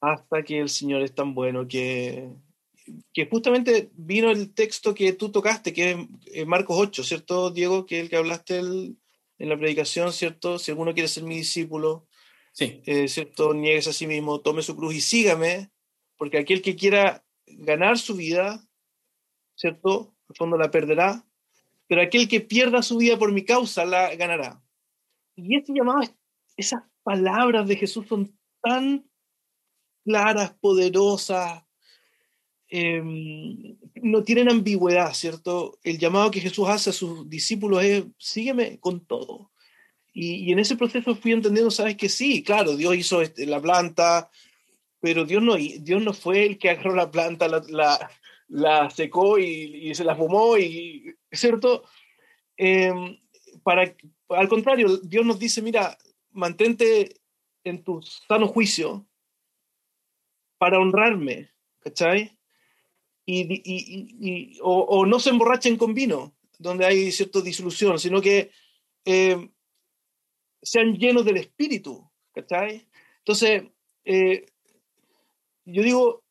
C: hasta que el Señor es tan bueno que que justamente vino el texto que tú tocaste, que es Marcos 8, ¿cierto, Diego? Que es el que hablaste en la predicación, ¿cierto? Si alguno quiere ser mi discípulo,
A: sí.
C: Eh, ¿cierto? Niegues a sí mismo, tome su cruz y sígame, porque aquel que quiera ganar su vida, ¿cierto? En fondo la perderá, pero aquel que pierda su vida por mi causa la ganará. Y este llamado, esas palabras de Jesús son tan claras, poderosas, Em, no tienen ambigüedad, ¿cierto? El llamado que Jesús hace a sus discípulos es, sígueme con todo. Y, en ese proceso fui entendiendo, sabes que sí, claro, Dios hizo este, la planta, pero Dios no, Dios no fue el que agarró la planta, la, la, secó y, se la fumó, y, ¿cierto? Em, para, al contrario, Dios nos dice, mira, mantente en tu sano juicio para honrarme, ¿cachai? y, o, no se emborrachen con vino, donde hay cierta disolución, sino que eh, sean llenos del espíritu, ¿cachai? Entonces, eh, yo digo,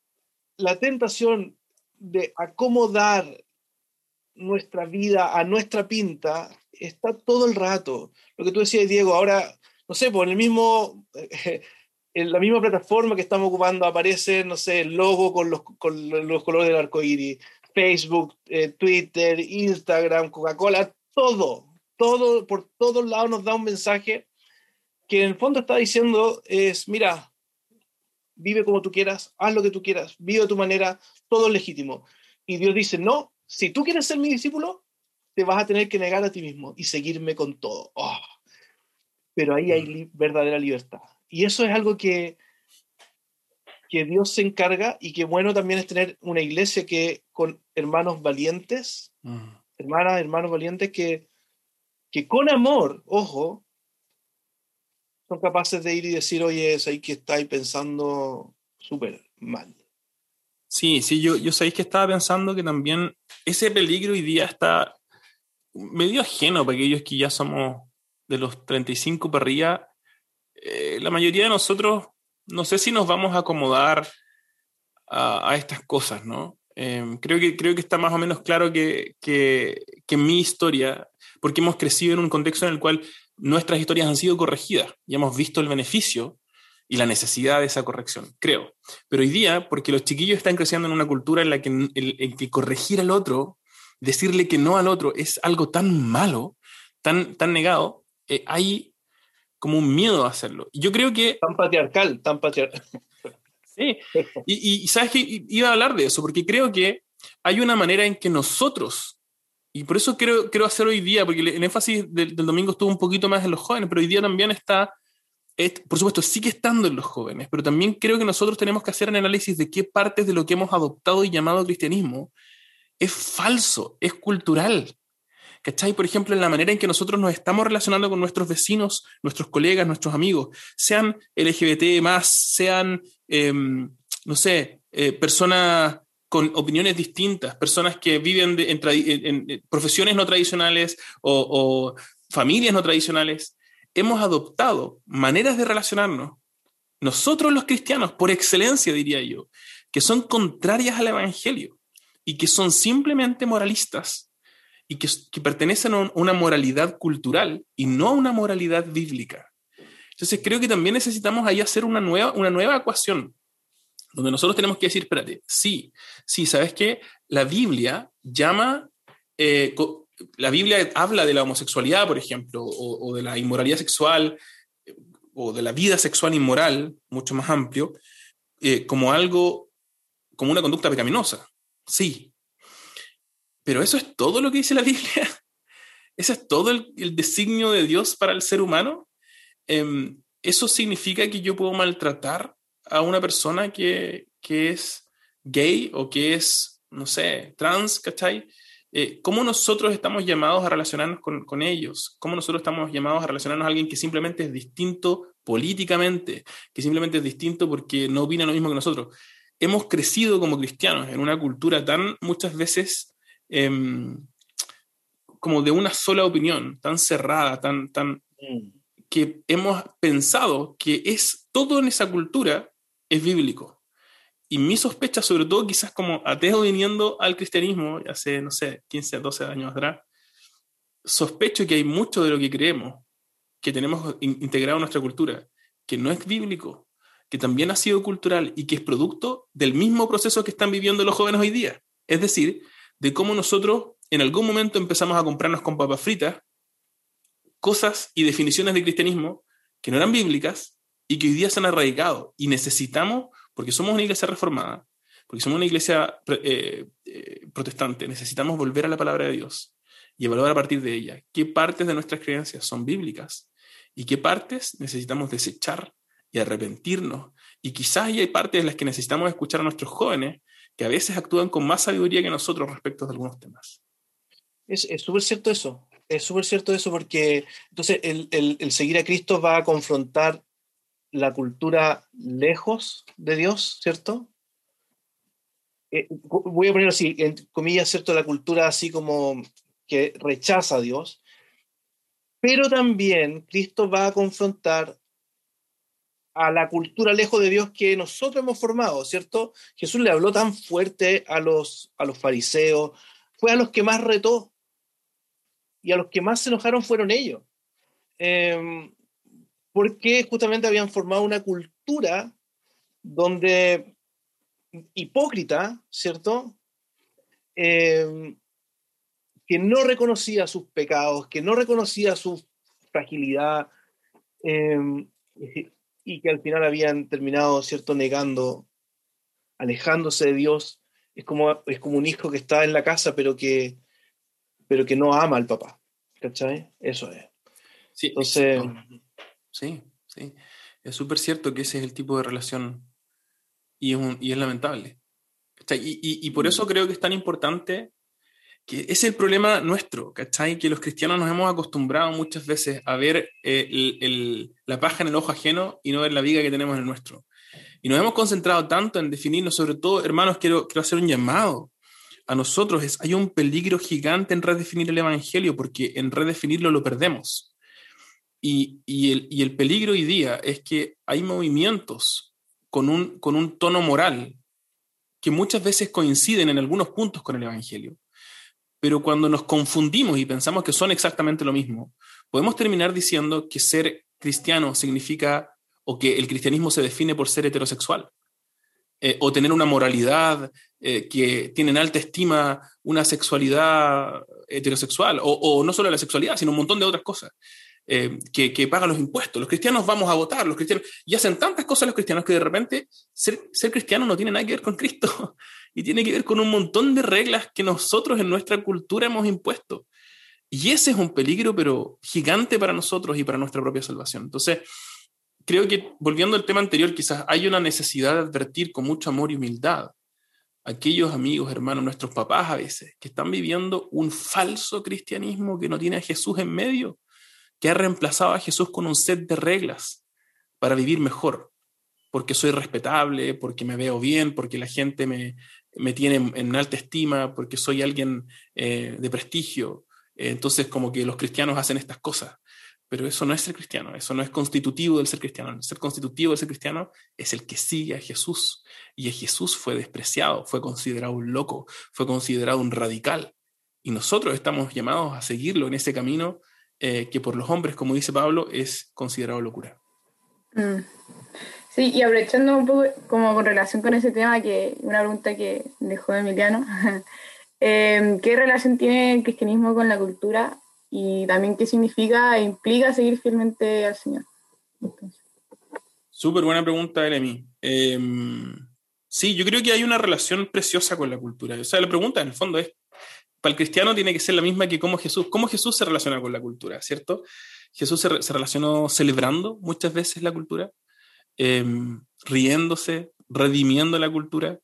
C: la tentación de acomodar nuestra vida a nuestra pinta está todo el rato. Lo que tú decías, Diego, ahora, no sé, por pues, el mismo, en la misma plataforma que estamos ocupando aparece, no sé, el logo con los, con los colores del arco iris, Facebook, eh, Twitter, Instagram, Coca-Cola, todo, todo, por todos lados nos da un mensaje que en el fondo está diciendo es, mira, vive como tú quieras, haz lo que tú quieras, vive de tu manera, todo es legítimo. Y Dios dice, no, si tú quieres ser mi discípulo, te vas a tener que negar a ti mismo y seguirme con todo. Oh. Pero ahí hay mm. verdadera libertad. Y eso es algo que, que Dios se encarga y que bueno también es tener una iglesia que con hermanos valientes, mm. hermanas, hermanos valientes que, que con amor, ojo, son capaces de ir y decir, oye, es ahí que estáis pensando súper mal.
A: Sí, sí, yo, yo sabéis que estaba pensando que también ese peligro hoy día está medio ajeno para aquellos que ya somos de los 35 para arriba eh, la mayoría de nosotros, no sé si nos vamos a acomodar a, estas cosas, ¿no? Em, creo, que, creo que está más o menos claro que, que, que mi historia, porque hemos crecido en un contexto en el cual nuestras historias han sido corregidas y hemos visto el beneficio y la necesidad de esa corrección, creo. Pero hoy día, porque los chiquillos están creciendo en una cultura en la que, en, que corregir al otro, decirle que no al otro es algo tan malo, tan, tan negado, eh, hay como un miedo a hacerlo. Yo creo que...
C: Tan patriarcal, tan patriarcal.
A: Sí, y, y, sabes que iba a hablar de eso, porque creo que hay una manera en que nosotros, y por eso quiero, quiero hacer hoy día, porque el énfasis del, domingo estuvo un poquito más en los jóvenes, pero hoy día también está, por supuesto, sigue estando en los jóvenes, pero también creo que nosotros tenemos que hacer un análisis de qué partes de lo que hemos adoptado y llamado cristianismo es falso, es cultural, ¿Cachai? Por ejemplo, en la manera en que nosotros nos estamos relacionando con nuestros vecinos, nuestros colegas, nuestros amigos, sean LGBT más, sean, em, no sé, eh, personas con opiniones distintas, personas que viven en, profesiones no tradicionales o, familias no tradicionales, hemos adoptado maneras de relacionarnos, nosotros los cristianos, por excelencia diría yo, que son contrarias al Evangelio y que son simplemente moralistas y que, pertenecen a una moralidad cultural y no a una moralidad bíblica. Entonces creo que también necesitamos ahí hacer una nueva, una nueva ecuación, donde nosotros tenemos que decir, espérate, sí, sí, ¿sabes qué? La Biblia llama, eh, la Biblia habla de la homosexualidad, por ejemplo, o, de la inmoralidad sexual, o de la vida sexual inmoral, mucho más amplio, eh, como algo, como una conducta pecaminosa. Sí. Pero eso es todo lo que dice la Biblia. ¿Ese es todo el, designio de Dios para el ser humano? Em, ¿Eso significa que yo puedo maltratar a una persona que, que es gay o que es, no sé, trans, ¿cachai? Eh, ¿Cómo nosotros estamos llamados a relacionarnos con, con, ellos? ¿Cómo nosotros estamos llamados a relacionarnos a alguien que simplemente es distinto políticamente, que simplemente es distinto porque no opina lo mismo que nosotros? Hemos crecido como cristianos en una cultura tan muchas veces em, como de una sola opinión, tan cerrada, tan, tan, mm. que hemos pensado que es todo en esa cultura es bíblico. Y mi sospecha, sobre todo quizás como ateo viniendo al cristianismo, hace, no sé, 15, 12 años atrás, sospecho que hay mucho de lo que creemos, que tenemos integrado en nuestra cultura, que no es bíblico, que también ha sido cultural y que es producto del mismo proceso que están viviendo los jóvenes hoy día. Es decir, de cómo nosotros en algún momento empezamos a comprarnos con papas fritas cosas y definiciones de cristianismo que no eran bíblicas y que hoy día se han erradicado. Y necesitamos, porque somos una iglesia reformada, porque somos una iglesia eh, eh, protestante, necesitamos volver a la palabra de Dios y evaluar a partir de ella qué partes de nuestras creencias son bíblicas y qué partes necesitamos desechar y arrepentirnos. Y quizás hay partes en las que necesitamos escuchar a nuestros jóvenes que a veces actúan con más sabiduría que nosotros respecto de algunos temas.
C: Es súper cierto eso, es súper cierto eso porque entonces el, el, seguir a Cristo va a confrontar la cultura lejos de Dios, ¿cierto? Eh, voy a poner así, en comillas, ¿cierto? La cultura así como que rechaza a Dios, pero también Cristo va a confrontar a la cultura lejos de Dios que nosotros hemos formado, ¿cierto? Jesús le habló tan fuerte a los, a los fariseos, fue a los que más retó y a los que más se enojaron fueron ellos. Eh, porque justamente habían formado una cultura donde hipócrita, ¿cierto? Eh, que no reconocía sus pecados, que no reconocía su fragilidad eh, y que al final habían terminado, ¿cierto?, negando, alejándose de Dios. Es como, es como un hijo que está en la casa pero que, pero que no ama al papá. ¿Cachai? Eso es.
A: Sí, Entonces... Sí, sí. Es súper cierto que ese es el tipo de relación y es, y es lamentable. Y, y, por eso creo que es tan importante que es el problema nuestro, ¿cachai? Que los cristianos nos hemos acostumbrado muchas veces a ver eh, el, la paja en el ojo ajeno y no ver la viga que tenemos en el nuestro. Y nos hemos concentrado tanto en definirnos, sobre todo, hermanos, quiero, quiero hacer un llamado a nosotros. Es, hay un peligro gigante en redefinir el Evangelio, porque en redefinirlo lo perdemos. Y, el, peligro hoy día es que hay movimientos con un, tono moral que muchas veces coinciden en algunos puntos con el Evangelio, pero cuando nos confundimos y pensamos que son exactamente lo mismo, podemos terminar diciendo que ser cristiano significa o que el cristianismo se define por ser heterosexual. Eh, o tener una moralidad eh, que tiene en alta estima una sexualidad heterosexual, o, o, no solo la sexualidad, sino un montón de otras cosas. Eh, que, que, pagan los impuestos. Los cristianos vamos a votar, los cristianos, y hacen tantas cosas los cristianos que de repente ser, ser cristiano no tiene nada que ver con Cristo y tiene que ver con un montón de reglas que nosotros en nuestra cultura hemos impuesto. Y ese es un peligro, pero gigante para nosotros y para nuestra propia salvación. Entonces, creo que volviendo al tema anterior, quizás hay una necesidad de advertir con mucho amor y humildad a aquellos amigos, hermanos, nuestros papás a veces, que están viviendo un falso cristianismo que no tiene a Jesús en medio que ha reemplazado a Jesús con un set de reglas para vivir mejor, porque soy respetable, porque me veo bien, porque la gente me, tiene en alta estima, porque soy alguien eh, de prestigio. entonces, como que los cristianos hacen estas cosas. Pero eso no es ser cristiano, eso no es constitutivo del ser cristiano. El ser constitutivo del ser cristiano es el que sigue a Jesús. Y Jesús fue despreciado, fue considerado un loco, fue considerado un radical. y nosotros estamos llamados a seguirlo en ese camino eh, que por los hombres, como dice Pablo, es considerado locura.
B: Mm. Sí, y aprovechando un poco como con relación con ese tema, que una pregunta que dejó Emiliano, eh, ¿qué relación tiene el cristianismo con la cultura y también qué significa e implica seguir fielmente al Señor?
A: Súper buena pregunta, Elemi. Em, sí, yo creo que hay una relación preciosa con la cultura. O sea, la pregunta en el fondo es, para el cristiano tiene que ser la misma que cómo Jesús, cómo Jesús se relaciona con la cultura, ¿cierto? Jesús se, relacionó celebrando muchas veces la cultura, em, riéndose, redimiendo la cultura,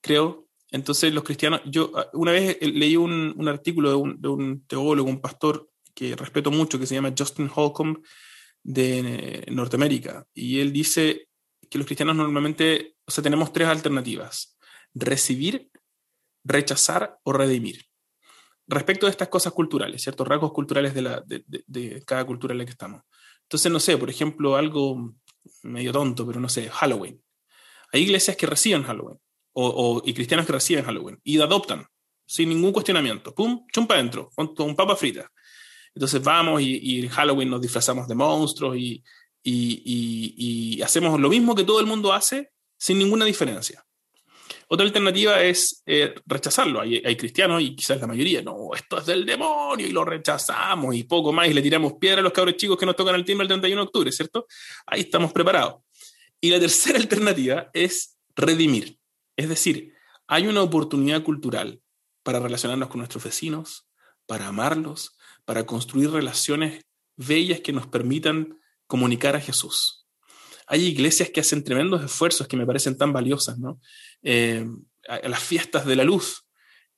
A: creo. Entonces los cristianos, yo ah, una vez eh, leí un, un artículo de un, de un, teólogo, un pastor que respeto mucho, que se llama Justin Holcomb de eh, Norteamérica, y él dice que los cristianos normalmente, o sea, tenemos tres alternativas, recibir, rechazar o redimir respecto de estas cosas culturales, ciertos rasgos culturales de, la, de, cada cultura en la que estamos. Entonces, no sé, por ejemplo, algo medio tonto, pero no sé, Halloween. Hay iglesias que reciben Halloween, o y cristianos que reciben Halloween, y adoptan, sin ningún cuestionamiento. ¡Pum! Chumpa adentro, con, con papa frita. Entonces vamos y, y, en Halloween nos disfrazamos de monstruos y, y, y, hacemos lo mismo que todo el mundo hace sin ninguna diferencia. Otra alternativa es eh, rechazarlo. Hay, cristianos, y quizás la mayoría, no, esto es del demonio, y lo rechazamos, y poco más, y le tiramos piedra a los cabros chicos que nos tocan el timbre el 31 de octubre, ¿cierto? Ahí estamos preparados. Y la tercera alternativa es redimir. Es decir, hay una oportunidad cultural para relacionarnos con nuestros vecinos, para amarlos, para construir relaciones bellas que nos permitan comunicar a Jesús hay iglesias que hacen tremendos esfuerzos que me parecen tan valiosas, ¿no? Eh, a, las fiestas de la luz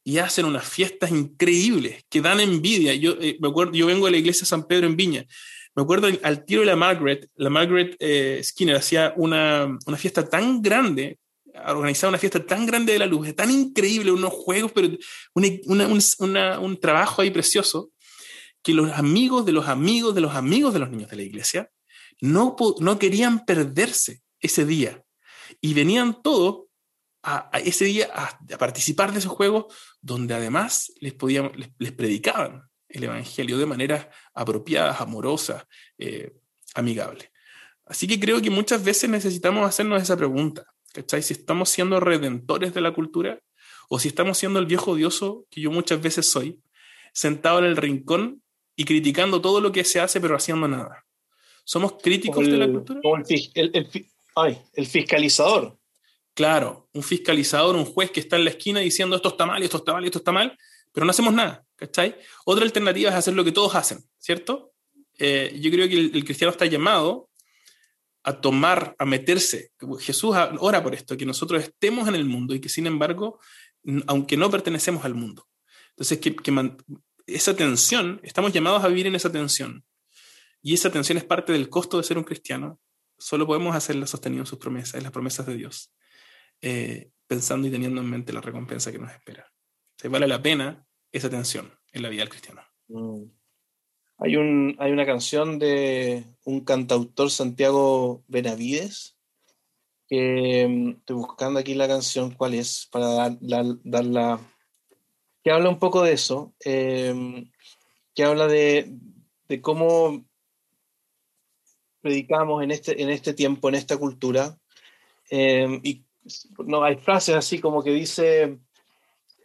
A: y hacen unas fiestas increíbles que dan envidia. Yo, eh, me acuerdo, yo vengo de la iglesia San Pedro en Viña. Me acuerdo al tiro de la Margaret, la Margaret eh, Skinner hacía una, una, fiesta tan grande, organizaba una fiesta tan grande de la luz, tan increíble, unos juegos, pero una, una, un trabajo ahí precioso, que los amigos de los amigos de los amigos de los niños de la iglesia no, no querían perderse ese día. Y venían todos a, a ese día a, a, participar de esos juegos donde además les, podían, les, les predicaban el Evangelio de maneras apropiadas, amorosas, eh, amigables. Así que creo que muchas veces necesitamos hacernos esa pregunta, ¿cachai? Si estamos siendo redentores de la cultura o si estamos siendo el viejo odioso que yo muchas veces soy, sentado en el rincón y criticando todo lo que se hace pero haciendo nada. ¿Somos críticos
C: el,
A: de la cultura?
C: Como el, el, ay, el, fiscalizador.
A: Claro, un fiscalizador, un juez que está en la esquina diciendo esto está mal, esto está mal, esto está mal, pero no hacemos nada, ¿cachai? Otra alternativa es hacer lo que todos hacen, ¿cierto? Eh, yo creo que el, cristiano está llamado a tomar, a meterse. Jesús ora por esto, que nosotros estemos en el mundo y que sin embargo, aunque no pertenecemos al mundo. Entonces, que, que esa tensión, estamos llamados a vivir en esa tensión. Y esa atención es parte del costo de ser un cristiano. Solo podemos hacerla sosteniendo sus promesas, las promesas de Dios, eh, pensando y teniendo en mente la recompensa que nos espera. Se vale la pena esa atención en la vida del cristiano.
C: Mm. Hay, un, hay una canción de un cantautor, Santiago Benavides, que mm, estoy buscando aquí la canción, cuál es, para dar, dar, dar la... que habla un poco de eso, eh, que habla de, cómo predicamos en este, en este tiempo, en esta cultura. Eh, y no hay frases así como que dice,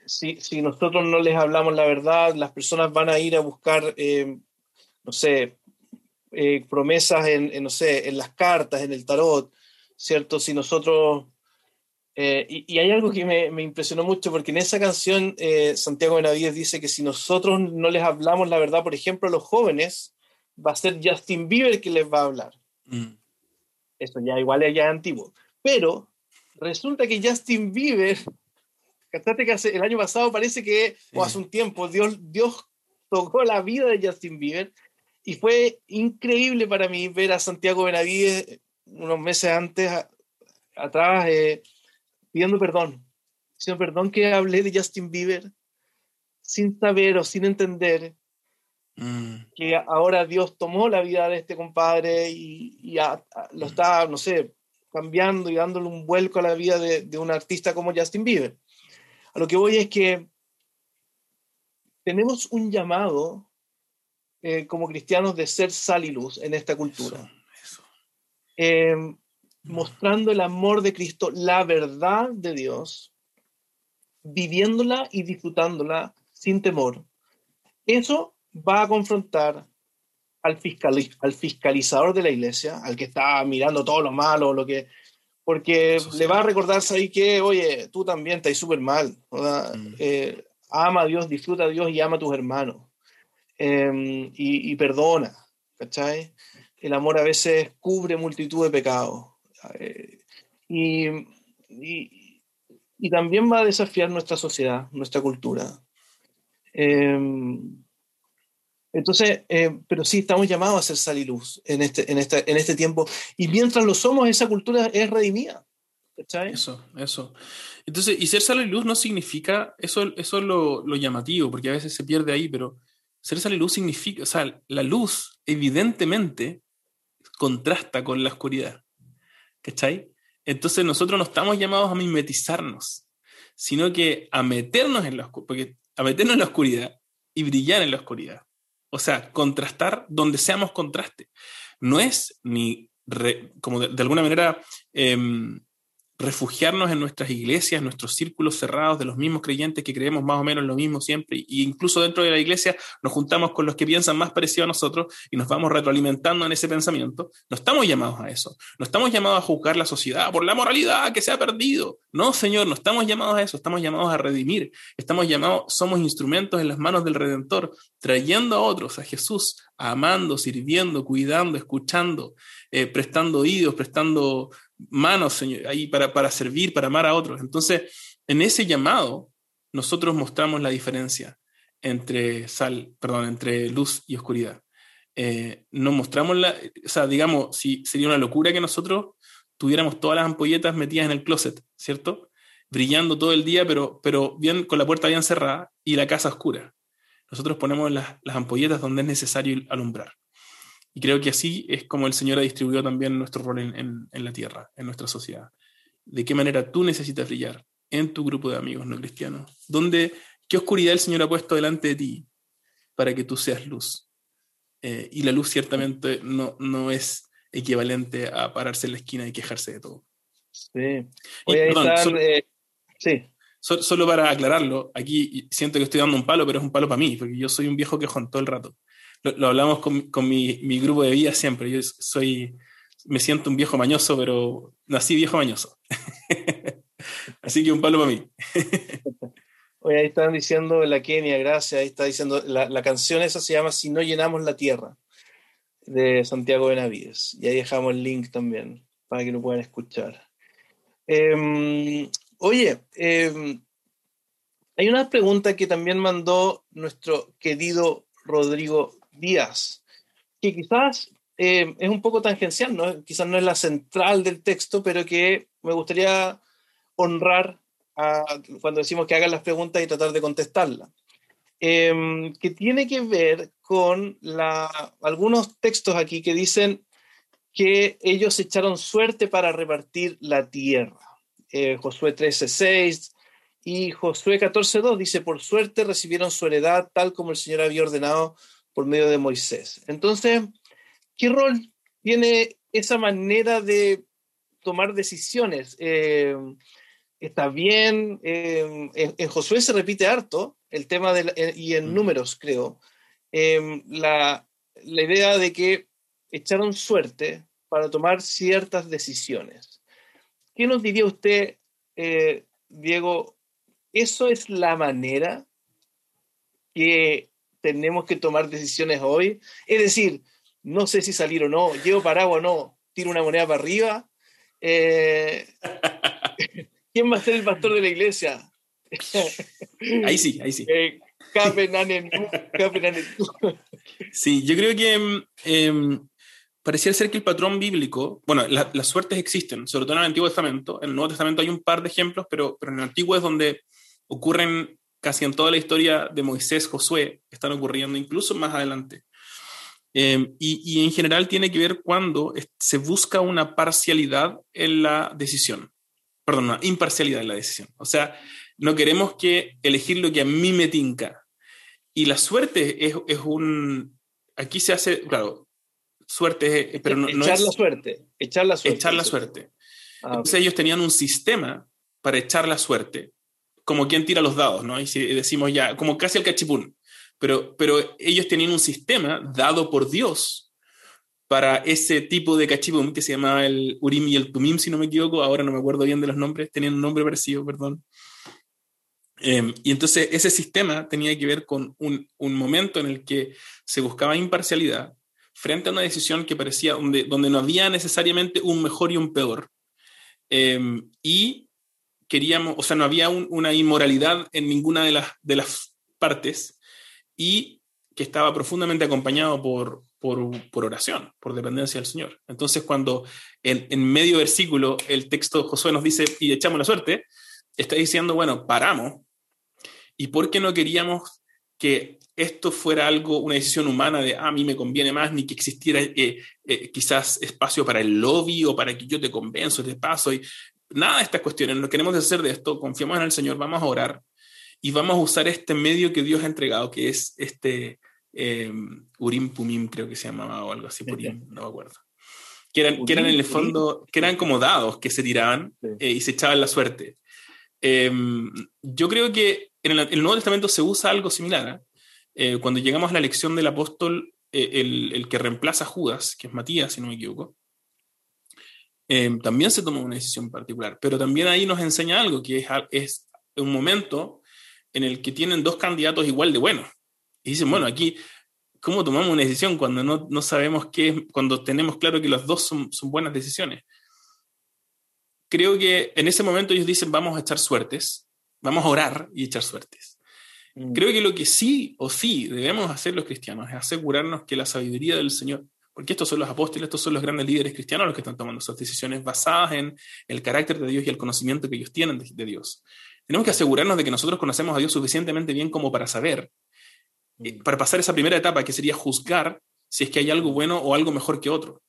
C: si, si, nosotros no les hablamos la verdad, las personas van a ir a buscar, eh, no sé, eh, promesas en, en, no sé, en las cartas, en el tarot, ¿cierto? Si nosotros... Y, y, hay algo que me, me, impresionó mucho porque en esa canción Santiago Benavides dice que si nosotros no les hablamos la verdad, por ejemplo, a los jóvenes, va a ser Justin Bieber que les va a hablar. Mm. Eso ya igual es ya antiguo. Pero resulta que Justin Bieber, ¿cachaste que hace, el año pasado parece que, sí. o hace un tiempo, Dios, Dios tocó la vida de Justin Bieber y fue increíble para mí ver a Santiago Benavides unos meses antes, a, atrás, eh, pidiendo perdón. Pidiendo perdón que hablé de Justin Bieber sin saber o sin entender Mm. que ahora Dios tomó la vida de este compadre y, y a, a, lo mm. está, no sé, cambiando y dándole un vuelco a la vida de, de, un artista como Justin Bieber. A lo que voy es que tenemos un llamado eh, como cristianos de ser sal y luz en esta cultura. Eh, mostrando el amor de Cristo, la verdad de Dios, viviéndola y disfrutándola sin temor. Eso va a confrontar al, al fiscalizador de la iglesia, al que está mirando todo lo malo, lo que, porque le va a recordar ahí que, oye, tú también estás súper mal. Mm. Eh, ama a Dios, disfruta a Dios y ama a tus hermanos. Em, y, perdona, ¿cachai? El amor a veces cubre multitud de pecados. Eh, y, y, también va a desafiar nuestra sociedad, nuestra cultura. Entonces, eh, pero sí, estamos llamados a ser sal y luz en este, en, este, en este tiempo. Y mientras lo somos, esa cultura es redimida.
A: Eso, eso. Entonces, y ser sal y luz no significa, eso, eso es lo, lo, llamativo, porque a veces se pierde ahí, pero ser sal y luz significa, o sea, la luz evidentemente contrasta con la oscuridad. ¿Cachai? Entonces nosotros no estamos llamados a mimetizarnos, sino que a meternos en la oscuridad, a meternos en la oscuridad y brillar en la oscuridad. O sea, contrastar donde seamos contraste. No es ni, como de, alguna manera, em, refugiarnos en nuestras iglesias, nuestros círculos cerrados de los mismos creyentes que creemos más o menos lo mismo siempre, e incluso dentro de la iglesia nos juntamos con los que piensan más parecido a nosotros y nos vamos retroalimentando en ese pensamiento. No estamos llamados a eso, no estamos llamados a juzgar la sociedad por la moralidad que se ha perdido. No, Señor, no estamos llamados a eso, estamos llamados a redimir, estamos llamados, somos instrumentos en las manos del Redentor, trayendo a otros a Jesús, amando, sirviendo, cuidando, escuchando, eh, prestando oídos, prestando manos, Señor, ahí para, para servir, para amar a otros. Entonces, en ese llamado, nosotros mostramos la diferencia entre sal, perdón, entre luz y oscuridad. Eh, nos mostramos la, o sea, digamos, si sería una locura que nosotros tuviéramos todas las ampolletas metidas en el closet, ¿cierto? Brillando todo el día, pero, pero bien, con la puerta bien cerrada y la casa oscura. Nosotros ponemos las, las ampolletas donde es necesario alumbrar. Y creo que así es como el Señor ha distribuido también nuestro rol en, la tierra, en nuestra sociedad. De qué manera tú necesitas brillar en tu grupo de amigos no cristianos. ¿Dónde, ¿Qué oscuridad el Señor ha puesto delante de ti para que tú seas luz? Eh, y la luz ciertamente no, no es equivalente a pararse en la esquina y quejarse de todo.
C: Sí. solo, eh, sí.
A: solo, para aclararlo, aquí siento que estoy dando un palo, pero es un palo para mí, porque yo soy un viejo quejón todo el rato lo, hablamos con, con mi, mi, grupo de vida siempre. Yo soy, me siento un viejo mañoso, pero nací viejo mañoso. Así que un palo para mí.
C: Oye, ahí están diciendo la Kenia, gracias. Ahí está diciendo, la, la, canción esa se llama Si no llenamos la tierra, de Santiago Benavides. Y ahí dejamos el link también para que lo puedan escuchar. Em, oye, eh, hay una pregunta que también mandó nuestro querido Rodrigo días, que quizás eh, es un poco tangencial, ¿no? quizás no es la central del texto, pero que me gustaría honrar cuando decimos que hagan las preguntas y tratar de contestarlas. Em, que tiene que ver con algunos textos aquí que dicen que ellos echaron suerte para repartir la tierra. Eh, Josué 13:6 y Josué 14:2 dice, por suerte recibieron su heredad tal como el Señor había ordenado por medio de Moisés. Entonces, ¿qué rol tiene esa manera de tomar decisiones? Eh, está bien, eh, en, Josué se repite harto el tema de, eh, y en números, creo, la, la, idea de que echaron suerte para tomar ciertas decisiones. ¿Qué nos diría usted, Diego? ¿Eso es la manera que tenemos que tomar decisiones hoy. Es decir, no sé si salir o no, llevo paraguas o no, tiro una moneda para arriba. Eh, ¿Quién va a ser el pastor de la iglesia?
A: ahí sí, ahí sí.
C: Eh,
A: sí, yo creo que eh, parecía ser que el patrón bíblico, bueno, las suertes existen, sobre todo en el Antiguo Testamento. En el Nuevo Testamento hay un par de ejemplos, pero, pero en el Antiguo es donde ocurren casi en toda la historia de Moisés, Josué, están ocurriendo incluso más adelante. Em, y, en general tiene que ver cuando se busca una parcialidad en la decisión, perdón, una imparcialidad en la decisión. O sea, no queremos que elegir lo que a mí me tinca. y la suerte es, es, un... Aquí se hace, claro, suerte, pero no,
C: echar la suerte. Echar la suerte.
A: Echar la suerte. Ah, Entonces ellos tenían un sistema para echar la suerte, como quien tira los dados, ¿no? Y si decimos ya, como casi el cachipún. Pero, pero ellos tenían un sistema dado por Dios para ese tipo de cachipún que se llamaba el Urim y el Tumim, si no me equivoco. Ahora no me acuerdo bien de los nombres, tenían un nombre parecido, perdón. Em, y entonces ese sistema tenía que ver con un, un, momento en el que se buscaba imparcialidad frente a una decisión que parecía donde, donde no había necesariamente un mejor y un peor. Em, y queríamos, o sea, no había una inmoralidad en ninguna de las, de las partes y que estaba profundamente acompañado por, por, oración, por dependencia del Señor. Entonces, cuando en, en medio versículo el texto de Josué nos dice, y echamos la suerte, está diciendo, bueno, paramos, ¿y por qué no queríamos que esto fuera algo, una decisión humana de ah, a mí me conviene más, ni que existiera eh, eh, quizás espacio para el lobby o para que yo te convenzo, te paso, y nada de estas cuestiones, no queremos hacer de esto, confiamos en el Señor, vamos a orar y vamos a usar este medio que Dios ha entregado, que es este eh, Urim Pumim, creo que se llamaba o algo así, Purim, no me acuerdo. Que eran, que eran en el fondo, que eran como dados que se tiraban eh, y se echaban la suerte. Em, yo creo que en el, Nuevo Testamento se usa algo similar. ¿eh? cuando llegamos a la elección del apóstol, el, el, que reemplaza a Judas, que es Matías, si no me equivoco, Em, también se toma una decisión particular, pero también ahí nos enseña algo, que es, es un momento en el que tienen dos candidatos igual de buenos. Y dicen, bueno, aquí, ¿cómo tomamos una decisión cuando no, no sabemos qué es, cuando tenemos claro que los dos son, son buenas decisiones? Creo que en ese momento ellos dicen, vamos a echar suertes, vamos a orar y echar suertes. Mm. Creo que lo que sí o sí debemos hacer los cristianos es asegurarnos que la sabiduría del Señor porque estos son los apóstoles, estos son los grandes líderes cristianos los que están tomando esas decisiones basadas en el carácter de Dios y el conocimiento que ellos tienen de, Dios. Tenemos que asegurarnos de que nosotros conocemos a Dios suficientemente bien como para saber, eh, para pasar esa primera etapa que sería juzgar si es que hay algo bueno o algo mejor que otro,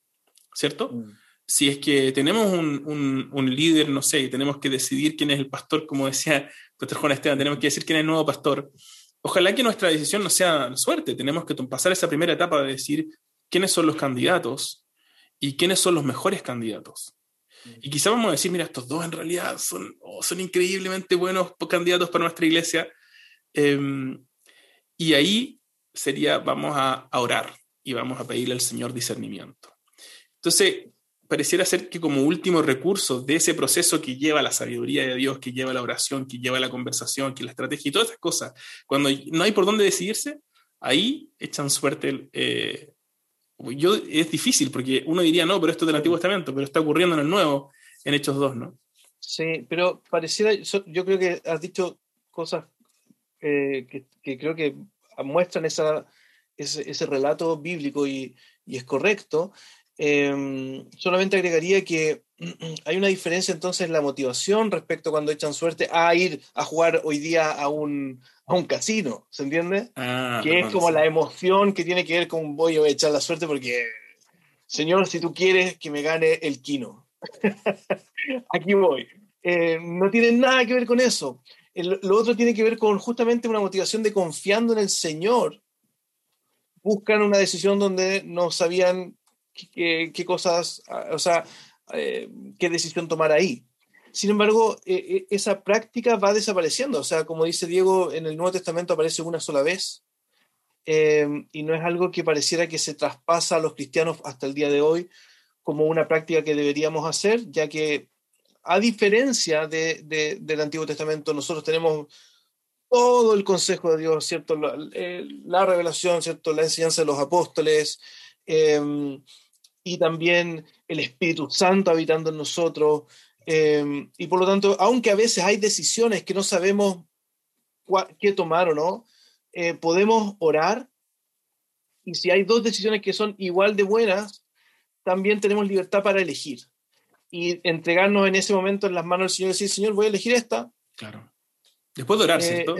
A: ¿cierto? Mm. Si es que tenemos un, un, líder, no sé, y tenemos que decidir quién es el pastor, como decía pastor Juan Esteban, tenemos que decir quién es el nuevo pastor. Ojalá que nuestra decisión no sea suerte, tenemos que pasar esa primera etapa de decir, quiénes son los candidatos y quiénes son los mejores candidatos. Y quizá vamos a decir, mira, estos dos en realidad son, oh, son increíblemente buenos candidatos para nuestra iglesia. Em, y ahí sería, vamos a, orar y vamos a pedirle al Señor discernimiento. Entonces, pareciera ser que como último recurso de ese proceso que lleva la sabiduría de Dios, que lleva la oración, que lleva la conversación, que la estrategia y todas esas cosas, cuando no hay por dónde decidirse, ahí echan suerte eh, yo, es difícil porque uno diría, no, pero esto es del Antiguo Testamento, pero está ocurriendo en el Nuevo, en Hechos 2, ¿no?
C: Sí, pero pareciera, yo creo que has dicho cosas eh, que, creo que muestran esa, ese, relato bíblico y, es correcto. Em, solamente agregaría que hay una diferencia entonces en la motivación respecto cuando echan suerte a ir a jugar hoy día a un, a un casino, ¿se entiende? Ah, que es como la emoción que tiene que ver con voy a echar la suerte porque, señor, si tú quieres que me gane el quino, aquí voy. Eh, no tiene nada que ver con eso. lo otro tiene que ver con justamente una motivación de confiando en el Señor. Buscan una decisión donde no sabían qué, qué cosas, o sea, eh, qué decisión tomar ahí. Sin embargo, eh, eh, esa práctica va desapareciendo. O sea, como dice Diego, en el Nuevo Testamento aparece una sola vez eh, y no es algo que pareciera que se traspasa a los cristianos hasta el día de hoy como una práctica que deberíamos hacer, ya que a diferencia de, del Antiguo Testamento, nosotros tenemos todo el consejo de Dios, ¿cierto? La, la revelación, ¿cierto? La enseñanza de los apóstoles y también el Espíritu Santo habitando en nosotros. Em, y por lo tanto, aunque a veces hay decisiones que no sabemos qué tomar o no, eh, podemos orar y si hay dos decisiones que son igual de buenas, también tenemos libertad para elegir y entregarnos en ese momento en las manos del Señor y decir, Señor, voy a elegir esta.
A: Claro. Después de orar, eh, ¿cierto?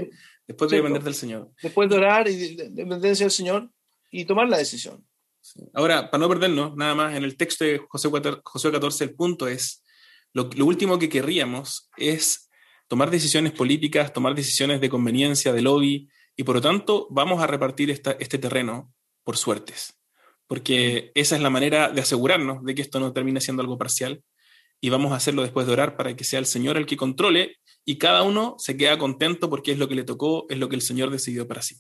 A: Después de depender del Señor.
C: Después de orar y de dependencia del Señor y tomar la decisión.
A: Ahora, para no perdernos, nada más, en el texto de José 14, el punto es lo, último que querríamos es tomar decisiones políticas, tomar decisiones de conveniencia, de lobby, y por lo tanto vamos a repartir este terreno por suertes, porque esa es la manera de asegurarnos de que esto no termine siendo algo parcial y vamos a hacerlo después de orar para que sea el Señor el que controle y cada uno se queda contento porque es lo que le tocó, es lo que el Señor decidió para sí.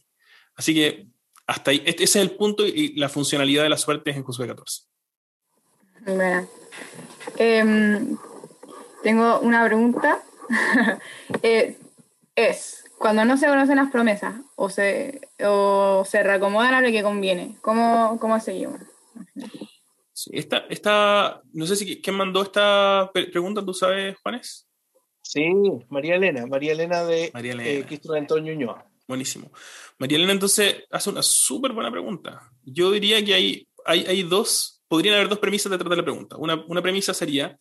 A: Así que hasta ahí, este, ese es el punto y la funcionalidad de la suerte en Josué 14.
B: Bueno, em, tengo una pregunta. Eh, es, cuando no se conocen las promesas o se, o se reacomodan a lo que conviene, ¿cómo, cómo seguimos?
A: Sí, esta, esta, no sé si quién mandó esta pregunta, ¿tú sabes, Juanes?
C: Sí, María Elena, María Elena de María Elena. Eh, Antonio Ñoa.
A: Buenísimo. María Elena entonces hace una súper buena pregunta. Yo diría que hay, hay, hay, dos, podrían haber dos premisas detrás de la pregunta. Una, una premisa sería,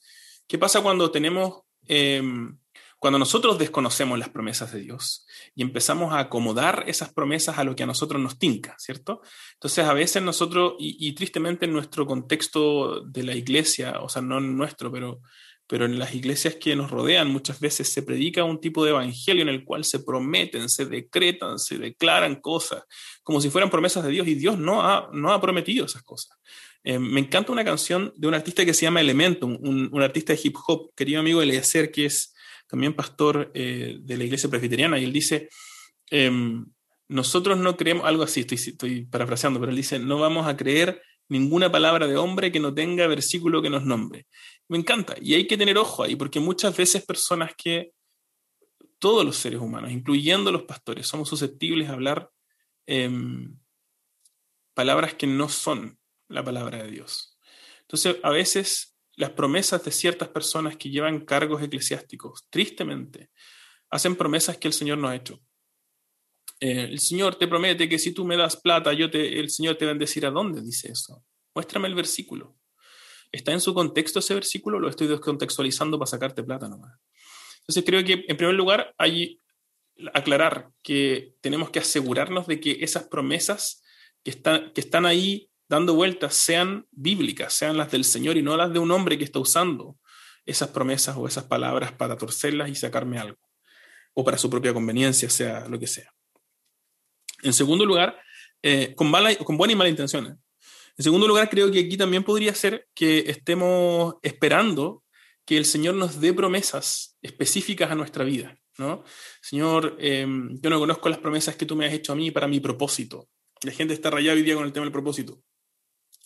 A: ¿qué pasa cuando tenemos, em, cuando nosotros desconocemos las promesas de Dios y empezamos a acomodar esas promesas a lo que a nosotros nos tinca, ¿cierto? Entonces a veces nosotros, y, tristemente en nuestro contexto de la iglesia, o sea, no nuestro, pero pero en las iglesias que nos rodean muchas veces se predica un tipo de evangelio en el cual se prometen, se decretan, se declaran cosas, como si fueran promesas de Dios, y Dios no ha, no ha prometido esas cosas. Eh, me encanta una canción de un artista que se llama Elementum, un, artista de hip hop, querido amigo Eliezer, que es también pastor eh, de la iglesia presbiteriana, y él dice, em, nosotros no creemos, algo así, estoy, estoy parafraseando, pero él dice, no vamos a creer ninguna palabra de hombre que no tenga versículo que nos nombre. Me encanta. Y hay que tener ojo ahí, porque muchas veces personas que, todos los seres humanos, incluyendo los pastores, somos susceptibles a hablar em, palabras que no son la palabra de Dios. Entonces, a veces las promesas de ciertas personas que llevan cargos eclesiásticos, tristemente, hacen promesas que el Señor no ha hecho. Eh, el Señor te promete que si tú me das plata, yo te, el Señor te va a decir a dónde dice eso. Muéstrame el versículo. ¿Está en su contexto ese versículo lo estoy descontextualizando para sacarte plata nomás? Entonces creo que en primer lugar hay aclarar que tenemos que asegurarnos de que esas promesas que están, que están ahí dando vueltas sean bíblicas, sean las del Señor y no las de un hombre que está usando esas promesas o esas palabras para torcerlas y sacarme algo, o para su propia conveniencia, sea lo que sea. En segundo lugar, eh, con, mala, con buena y mala intención. En segundo lugar, creo que aquí también podría ser que estemos esperando que el Señor nos dé promesas específicas a nuestra vida. ¿no? Señor, em, yo no conozco las promesas que tú me has hecho a mí para mi propósito. La gente está rayada hoy día con el tema del propósito.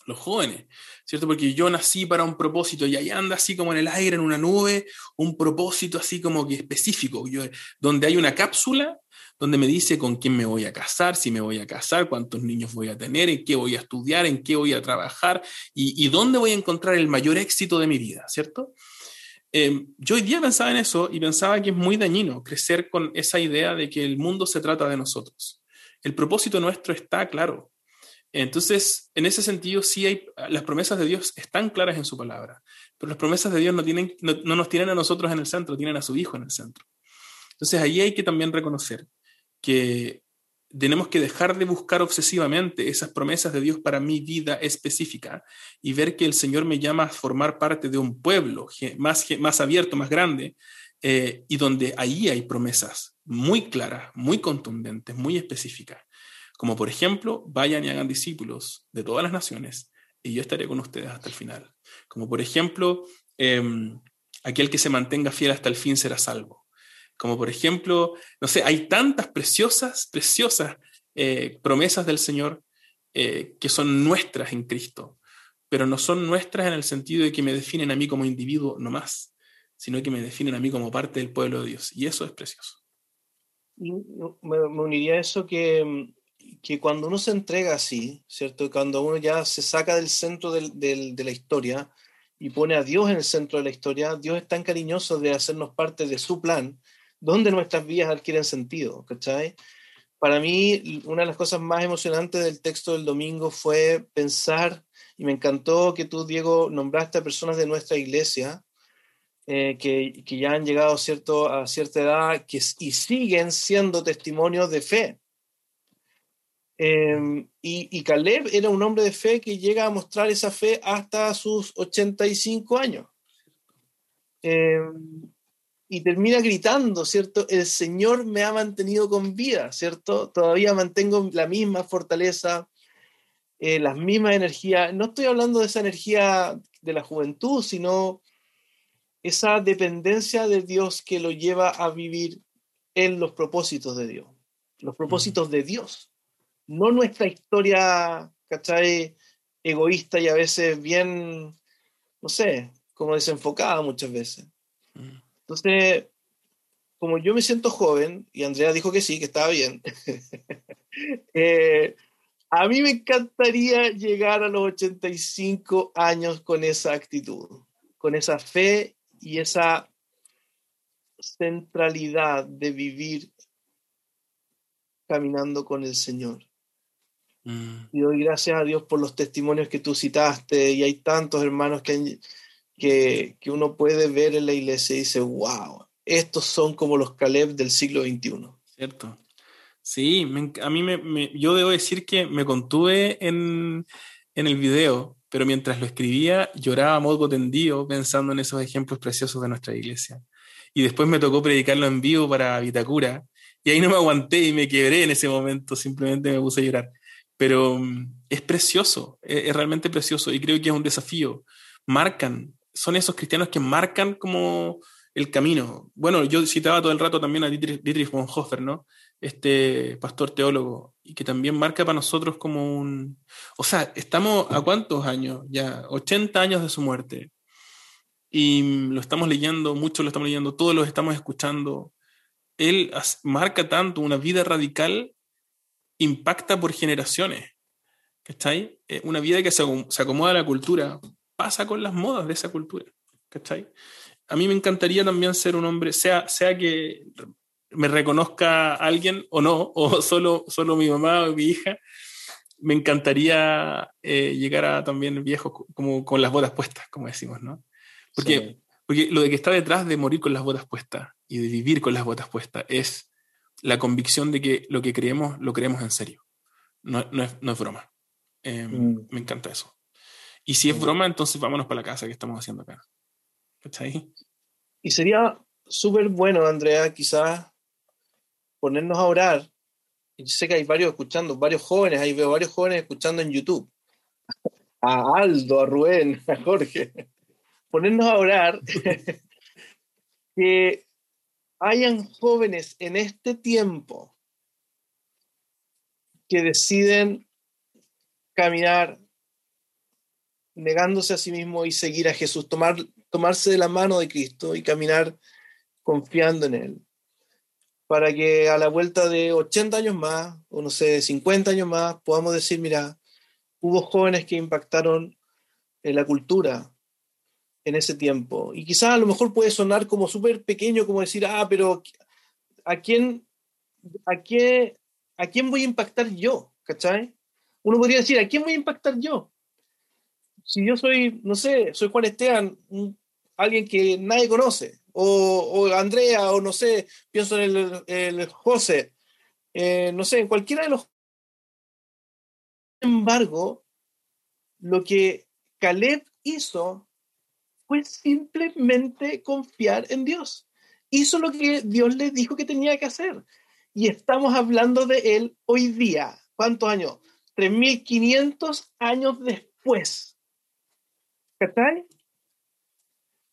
A: Los jóvenes, ¿cierto? Porque yo nací para un propósito y ahí anda así como en el aire, en una nube, un propósito así como que específico, yo, donde hay una cápsula donde me dice con quién me voy a casar, si me voy a casar, cuántos niños voy a tener, en qué voy a estudiar, en qué voy a trabajar y, dónde voy a encontrar el mayor éxito de mi vida, ¿cierto? Em, yo hoy día pensaba en eso y pensaba que es muy dañino crecer con esa idea de que el mundo se trata de nosotros. El propósito nuestro está claro. Entonces, en ese sentido, sí hay, las promesas de Dios están claras en su palabra, pero las promesas de Dios no, tienen, no nos tienen a nosotros en el centro, tienen a su Hijo en el centro. Entonces, ahí hay que también reconocer que tenemos que dejar de buscar obsesivamente esas promesas de Dios para mi vida específica y ver que el Señor me llama a formar parte de un pueblo más, más abierto, más grande, eh, y donde ahí hay promesas muy claras, muy contundentes, muy específicas. Como por ejemplo, vayan y hagan discípulos de todas las naciones y yo estaré con ustedes hasta el final. Como por ejemplo, em, aquel que se mantenga fiel hasta el fin será salvo como por ejemplo, no sé, hay tantas preciosas, preciosas eh, promesas del Señor eh, que son nuestras en Cristo, pero no son nuestras en el sentido de que me definen a mí como individuo nomás, sino que me definen a mí como parte del pueblo de Dios, y eso es precioso.
C: Me, uniría a eso que, que, cuando uno se entrega así, ¿cierto? Cuando uno ya se saca del centro de la historia y pone a Dios en el centro de la historia, Dios es tan cariñoso de hacernos parte de su plan, dónde nuestras vidas adquieren sentido, ¿cachai? Para mí, una de las cosas más emocionantes del texto del domingo fue pensar, y me encantó que tú, Diego, nombraste a personas de nuestra iglesia eh, que, que, ya han llegado cierto, a cierta edad que, y siguen siendo testimonios de fe. Em, y, y, Caleb era un hombre de fe que llega a mostrar esa fe hasta sus 85 años. Eh, y termina gritando, ¿cierto? El Señor me ha mantenido con vida, ¿cierto? Todavía mantengo la misma fortaleza, eh, las mismas energías. No estoy hablando de esa energía de la juventud, sino esa dependencia de Dios que lo lleva a vivir en los propósitos de Dios, los propósitos de Dios, no nuestra historia, ¿cachai? Egoísta y a veces bien, no sé, como desenfocada muchas veces. Entonces, como yo me siento joven, y Andrea dijo que sí, que estaba bien, eh, a mí me encantaría llegar a los 85 años con esa actitud, con esa fe y esa centralidad de vivir caminando con el Señor. Mm. Y doy gracias a Dios por los testimonios que tú citaste y hay tantos hermanos que, que, que uno puede ver en la iglesia y dice, wow, estos son como los Caleb del siglo XXI.
A: Cierto. Sí, a mí me, yo debo decir que me contuve en, en, el video, pero mientras lo escribía lloraba a modo tendido pensando en esos ejemplos preciosos de nuestra iglesia. Y después me tocó predicarlo en vivo para Vitacura, y ahí no me aguanté y me quebré en ese momento, simplemente me puse a llorar. Pero mm, es precioso, es, es realmente precioso, y creo que es un desafío. Marcan, son esos cristianos que marcan como el camino. Bueno, yo citaba todo el rato también a Dietrich, Bonhoeffer, ¿no? Este pastor teólogo, y que también marca para nosotros como un... O sea, estamos a cuántos años ya, 80 años de su muerte. Y lo estamos leyendo, muchos lo estamos leyendo, todos lo estamos escuchando. Él marca tanto una vida radical, impacta por generaciones. ¿Cachai? Eh, una vida que se acomoda a la cultura, pasa con las modas de esa cultura. ¿Cachai? A mí me encantaría también ser un hombre, sea, sea que me reconozca alguien o no, o solo, solo mi mamá o mi hija, me encantaría eh, llegar a también viejo como con las botas puestas, como decimos, ¿no? Porque, porque lo de que está detrás de morir con las botas puestas y de vivir con las botas puestas es la convicción de que lo que creemos, lo creemos en serio. No, no, es, no es, broma. Em, mm. Me encanta eso. Y si es broma, entonces vámonos para la casa que estamos haciendo acá. ahí?
C: Y sería súper bueno, Andrea, quizás ponernos a orar. Yo sé que hay varios escuchando, varios jóvenes, ahí veo varios jóvenes escuchando en YouTube. A Aldo, a Rubén, a Jorge. Ponernos a orar. que hayan jóvenes en este tiempo que deciden caminar negándose a sí mismo y seguir a Jesús, tomar, tomarse de la mano de Cristo y caminar confiando en Él. Para que a la vuelta de 80 años más, o no sé, 50 años más, podamos decir, mira, hubo jóvenes que impactaron en la cultura en ese tiempo. Y quizás a lo mejor puede sonar como súper pequeño, como decir, ah, pero ¿a quién, a, qué, ¿a quién voy a impactar yo? ¿Cachai? Uno podría decir, ¿a quién voy a impactar yo? Si yo soy, no sé, soy Juan Esteban, alguien que nadie conoce, o, Andrea, o no sé, pienso en el, José, eh, no sé, en cualquiera de los... Sin embargo, lo que Caleb hizo fue simplemente confiar en Dios. Hizo lo que Dios le dijo que tenía que hacer. Y estamos hablando de él hoy día. ¿Cuántos años? 3.500 años después.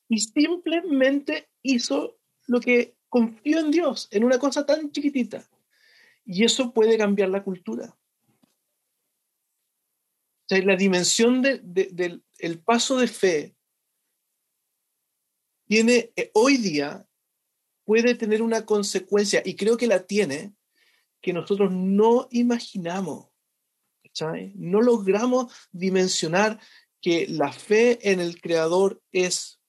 C: Y simplemente hizo lo que confió en Dios, en una cosa tan chiquitita. Y eso puede cambiar la cultura. O sea, la dimensión del paso de fe tiene eh, hoy día puede tener una consecuencia, y creo que la tiene, que nosotros no imaginamos. ¿cachai? No logramos dimensionar que la fe en el Creador es,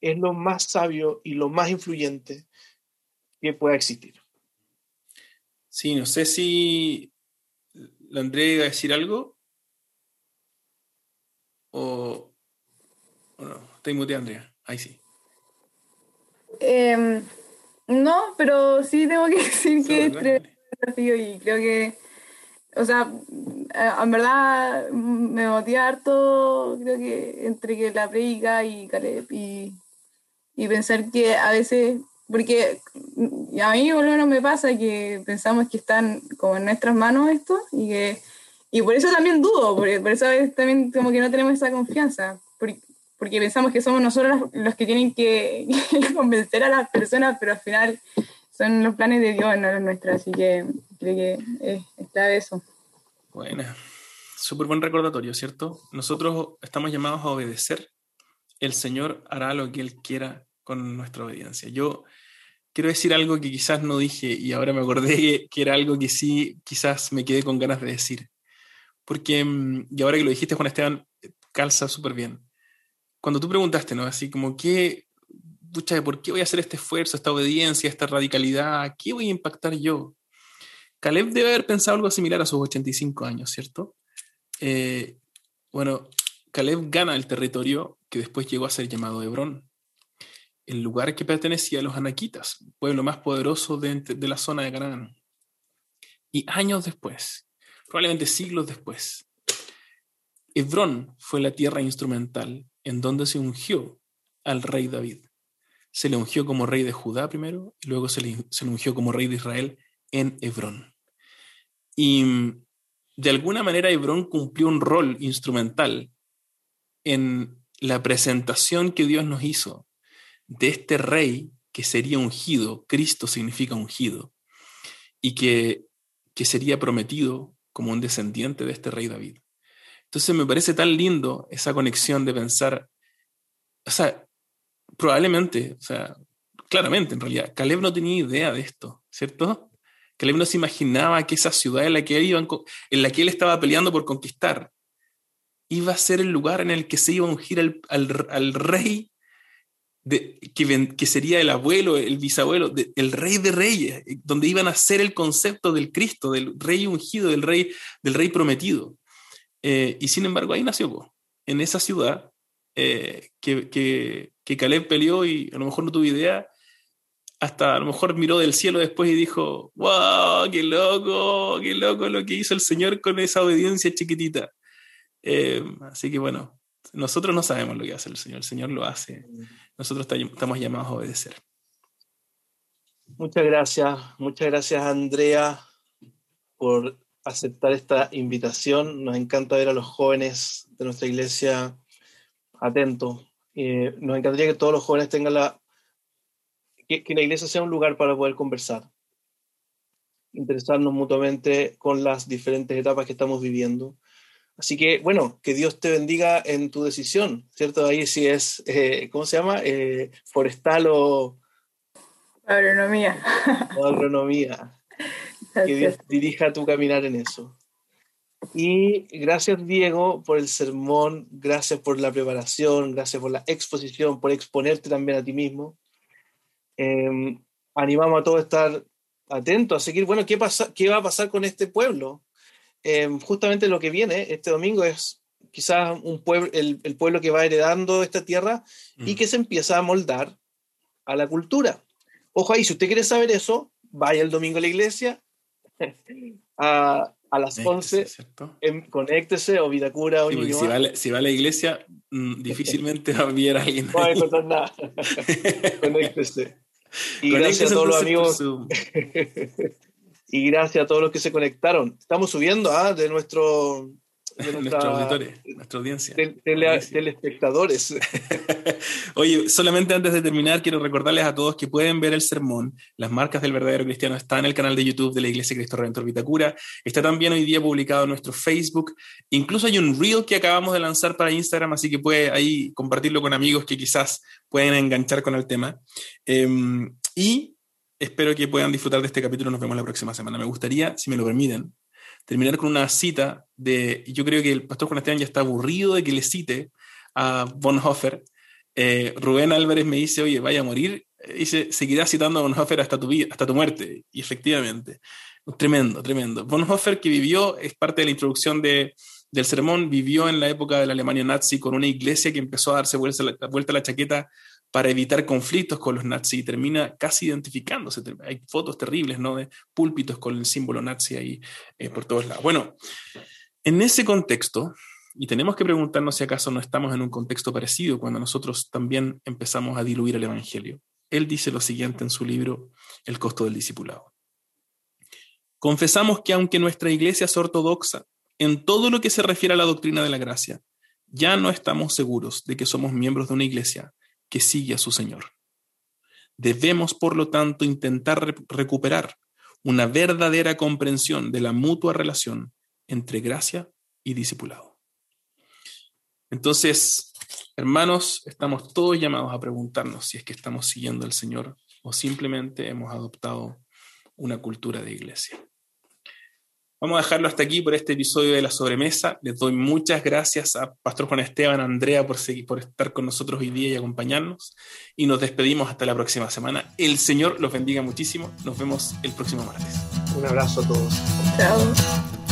C: es lo más sabio y lo más influyente que pueda existir.
A: Sí, no sé si la André iba a decir algo o, no. Estoy muteando, Andrea. Ahí sí.
B: Em, no, pero sí tengo que decir que es desafío y creo que o sea, eh, en verdad me motiva harto, creo que entre que la predica y Caleb y, pensar que a veces, porque a mí por lo menos me pasa que pensamos que están como en nuestras manos esto y que y por eso también dudo, por, por eso a veces también como que no tenemos esa confianza, porque, porque pensamos que somos nosotros los, que tienen que, convencer a las personas, pero al final son los planes de Dios, no los nuestros, así que creo que es, es clave eso.
A: Bueno, súper buen recordatorio, ¿cierto? Nosotros estamos llamados a obedecer. El Señor hará lo que Él quiera con nuestra obediencia. Yo quiero decir algo que quizás no dije y ahora me acordé que era algo que sí quizás me quedé con ganas de decir. Porque, mm, y ahora que lo dijiste, Juan Esteban, calza súper bien. Cuando tú preguntaste, ¿no? Así como, ¿qué, pucha, ¿por qué voy a hacer este esfuerzo, esta obediencia, esta radicalidad? ¿Qué voy a impactar yo? Caleb debe haber pensado algo similar a sus 85 años, ¿cierto? Eh, bueno, Caleb gana el territorio que después llegó a ser llamado Hebrón, el lugar que pertenecía a los anaquitas, pueblo más poderoso de, de la zona de Canaán. Y años después, probablemente siglos después. Hebrón fue la tierra instrumental en donde se ungió al rey David. Se le ungió como rey de Judá primero y luego se le, ungió como rey de Israel en Hebrón. Y de alguna manera Hebrón cumplió un rol instrumental en la presentación que Dios nos hizo de este rey que sería ungido, Cristo significa ungido, y que, que sería prometido como un descendiente de este rey David. Entonces me parece tan lindo esa conexión de pensar, o sea, probablemente, o sea, claramente en realidad, Caleb no tenía idea de esto, ¿cierto? Caleb no se imaginaba que esa ciudad en la que él, en la que él estaba peleando por conquistar iba a ser el lugar en el que se iba a ungir al, al rey que, sería el abuelo, el bisabuelo, el rey de reyes, donde iban a ser el concepto del Cristo, del rey ungido, del rey, del rey prometido. Eh, y sin embargo, ahí nació, en esa ciudad eh, que, que, que, Caleb peleó y a lo mejor no tuvo idea, hasta a lo mejor miró del cielo después y dijo, wow, qué loco, qué loco lo que hizo el Señor con esa obediencia chiquitita. así que bueno, nosotros no sabemos lo que hace el Señor, el Señor lo hace nosotros estamos llamados a obedecer.
C: Muchas gracias, muchas gracias Andrea por aceptar esta invitación. Nos encanta ver a los jóvenes de nuestra iglesia atentos. Eh, nos encantaría que todos los jóvenes tengan la... Que, que la iglesia sea un lugar para poder conversar, interesarnos mutuamente con las diferentes etapas que estamos viviendo Así que, bueno, que Dios te bendiga en tu decisión, ¿cierto? Ahí sí es, eh, ¿cómo se llama? Eh, forestal o...
B: Agronomía.
C: O agronomía. Que Dios dirija tu caminar en eso. Y gracias, Diego, por el sermón, gracias por la preparación, gracias por la exposición, por exponerte también a ti mismo. Em, animamos a todos a estar atentos, a seguir, bueno, ¿qué, pasa, ¿qué va a pasar con este pueblo? Em, justamente lo que viene este domingo es quizás un pueblo, el, pueblo que va heredando esta tierra y mm. que se empieza a moldar a la cultura. Ojo ahí, si usted quiere saber eso, vaya el domingo a la iglesia a, a las 11, en, conéctese o Vitacura o
A: sí, si, va, si va a la iglesia, mm, difícilmente va a a alguien. No va a encontrar nada.
C: conéctese. Y gracias a todos los amigos. y gracias a todos los que se conectaron. Estamos subiendo ¿ah? de nuestro...
A: De nuestra, nuestra audiencia.
C: telespectadores.
A: Oye, solamente antes de terminar, quiero recordarles a todos que pueden ver el sermón. Las marcas del verdadero cristiano están en el canal de YouTube de la Iglesia Cristo Redentor Vitacura. Está también hoy día publicado en nuestro Facebook. Incluso hay un reel que acabamos de lanzar para Instagram, así que puede ahí compartirlo con amigos que quizás pueden enganchar con el tema. Em, y espero que puedan disfrutar de este capítulo. Nos vemos la próxima semana. Me gustaría, si me lo permiten, terminar con una cita de. Yo creo que el pastor Juan Esteban ya está aburrido de que le cite a Bonhoeffer. Eh, Rubén Álvarez me dice, oye, vaya a morir. Dice, seguirás citando a Bonhoeffer hasta tu, vida, hasta tu muerte. Y efectivamente, tremendo, tremendo. Bonhoeffer, que vivió, es parte de la introducción de, del sermón, vivió en la época de la Alemania nazi con una iglesia que empezó a darse vuelta, vuelta la chaqueta para evitar conflictos con los nazis y termina casi identificándose. Hay fotos terribles, ¿no? De púlpitos con el símbolo nazi ahí eh, por todos lados. Bueno, en ese contexto, Y tenemos que preguntarnos si acaso no estamos en un contexto parecido cuando nosotros también empezamos a diluir el Evangelio. Él dice lo siguiente en su libro El costo del discipulado. Confesamos que aunque nuestra iglesia es ortodoxa en todo lo que se refiere a la doctrina de la gracia, ya no estamos seguros de que somos miembros de una iglesia que sigue a su Señor. Debemos, por lo tanto, intentar recuperar una verdadera comprensión de la mutua relación entre gracia y discipulado. Entonces, hermanos, estamos todos llamados a preguntarnos si es que estamos siguiendo al Señor o simplemente hemos adoptado una cultura de iglesia. Vamos a dejarlo hasta aquí por este episodio de la sobremesa. Les doy muchas gracias a Pastor Juan Esteban, a Andrea por, seguir, por estar con nosotros hoy día y acompañarnos. Y nos despedimos hasta la próxima semana. El Señor los bendiga muchísimo. Nos vemos el próximo martes.
C: Un abrazo a todos.
B: Chao.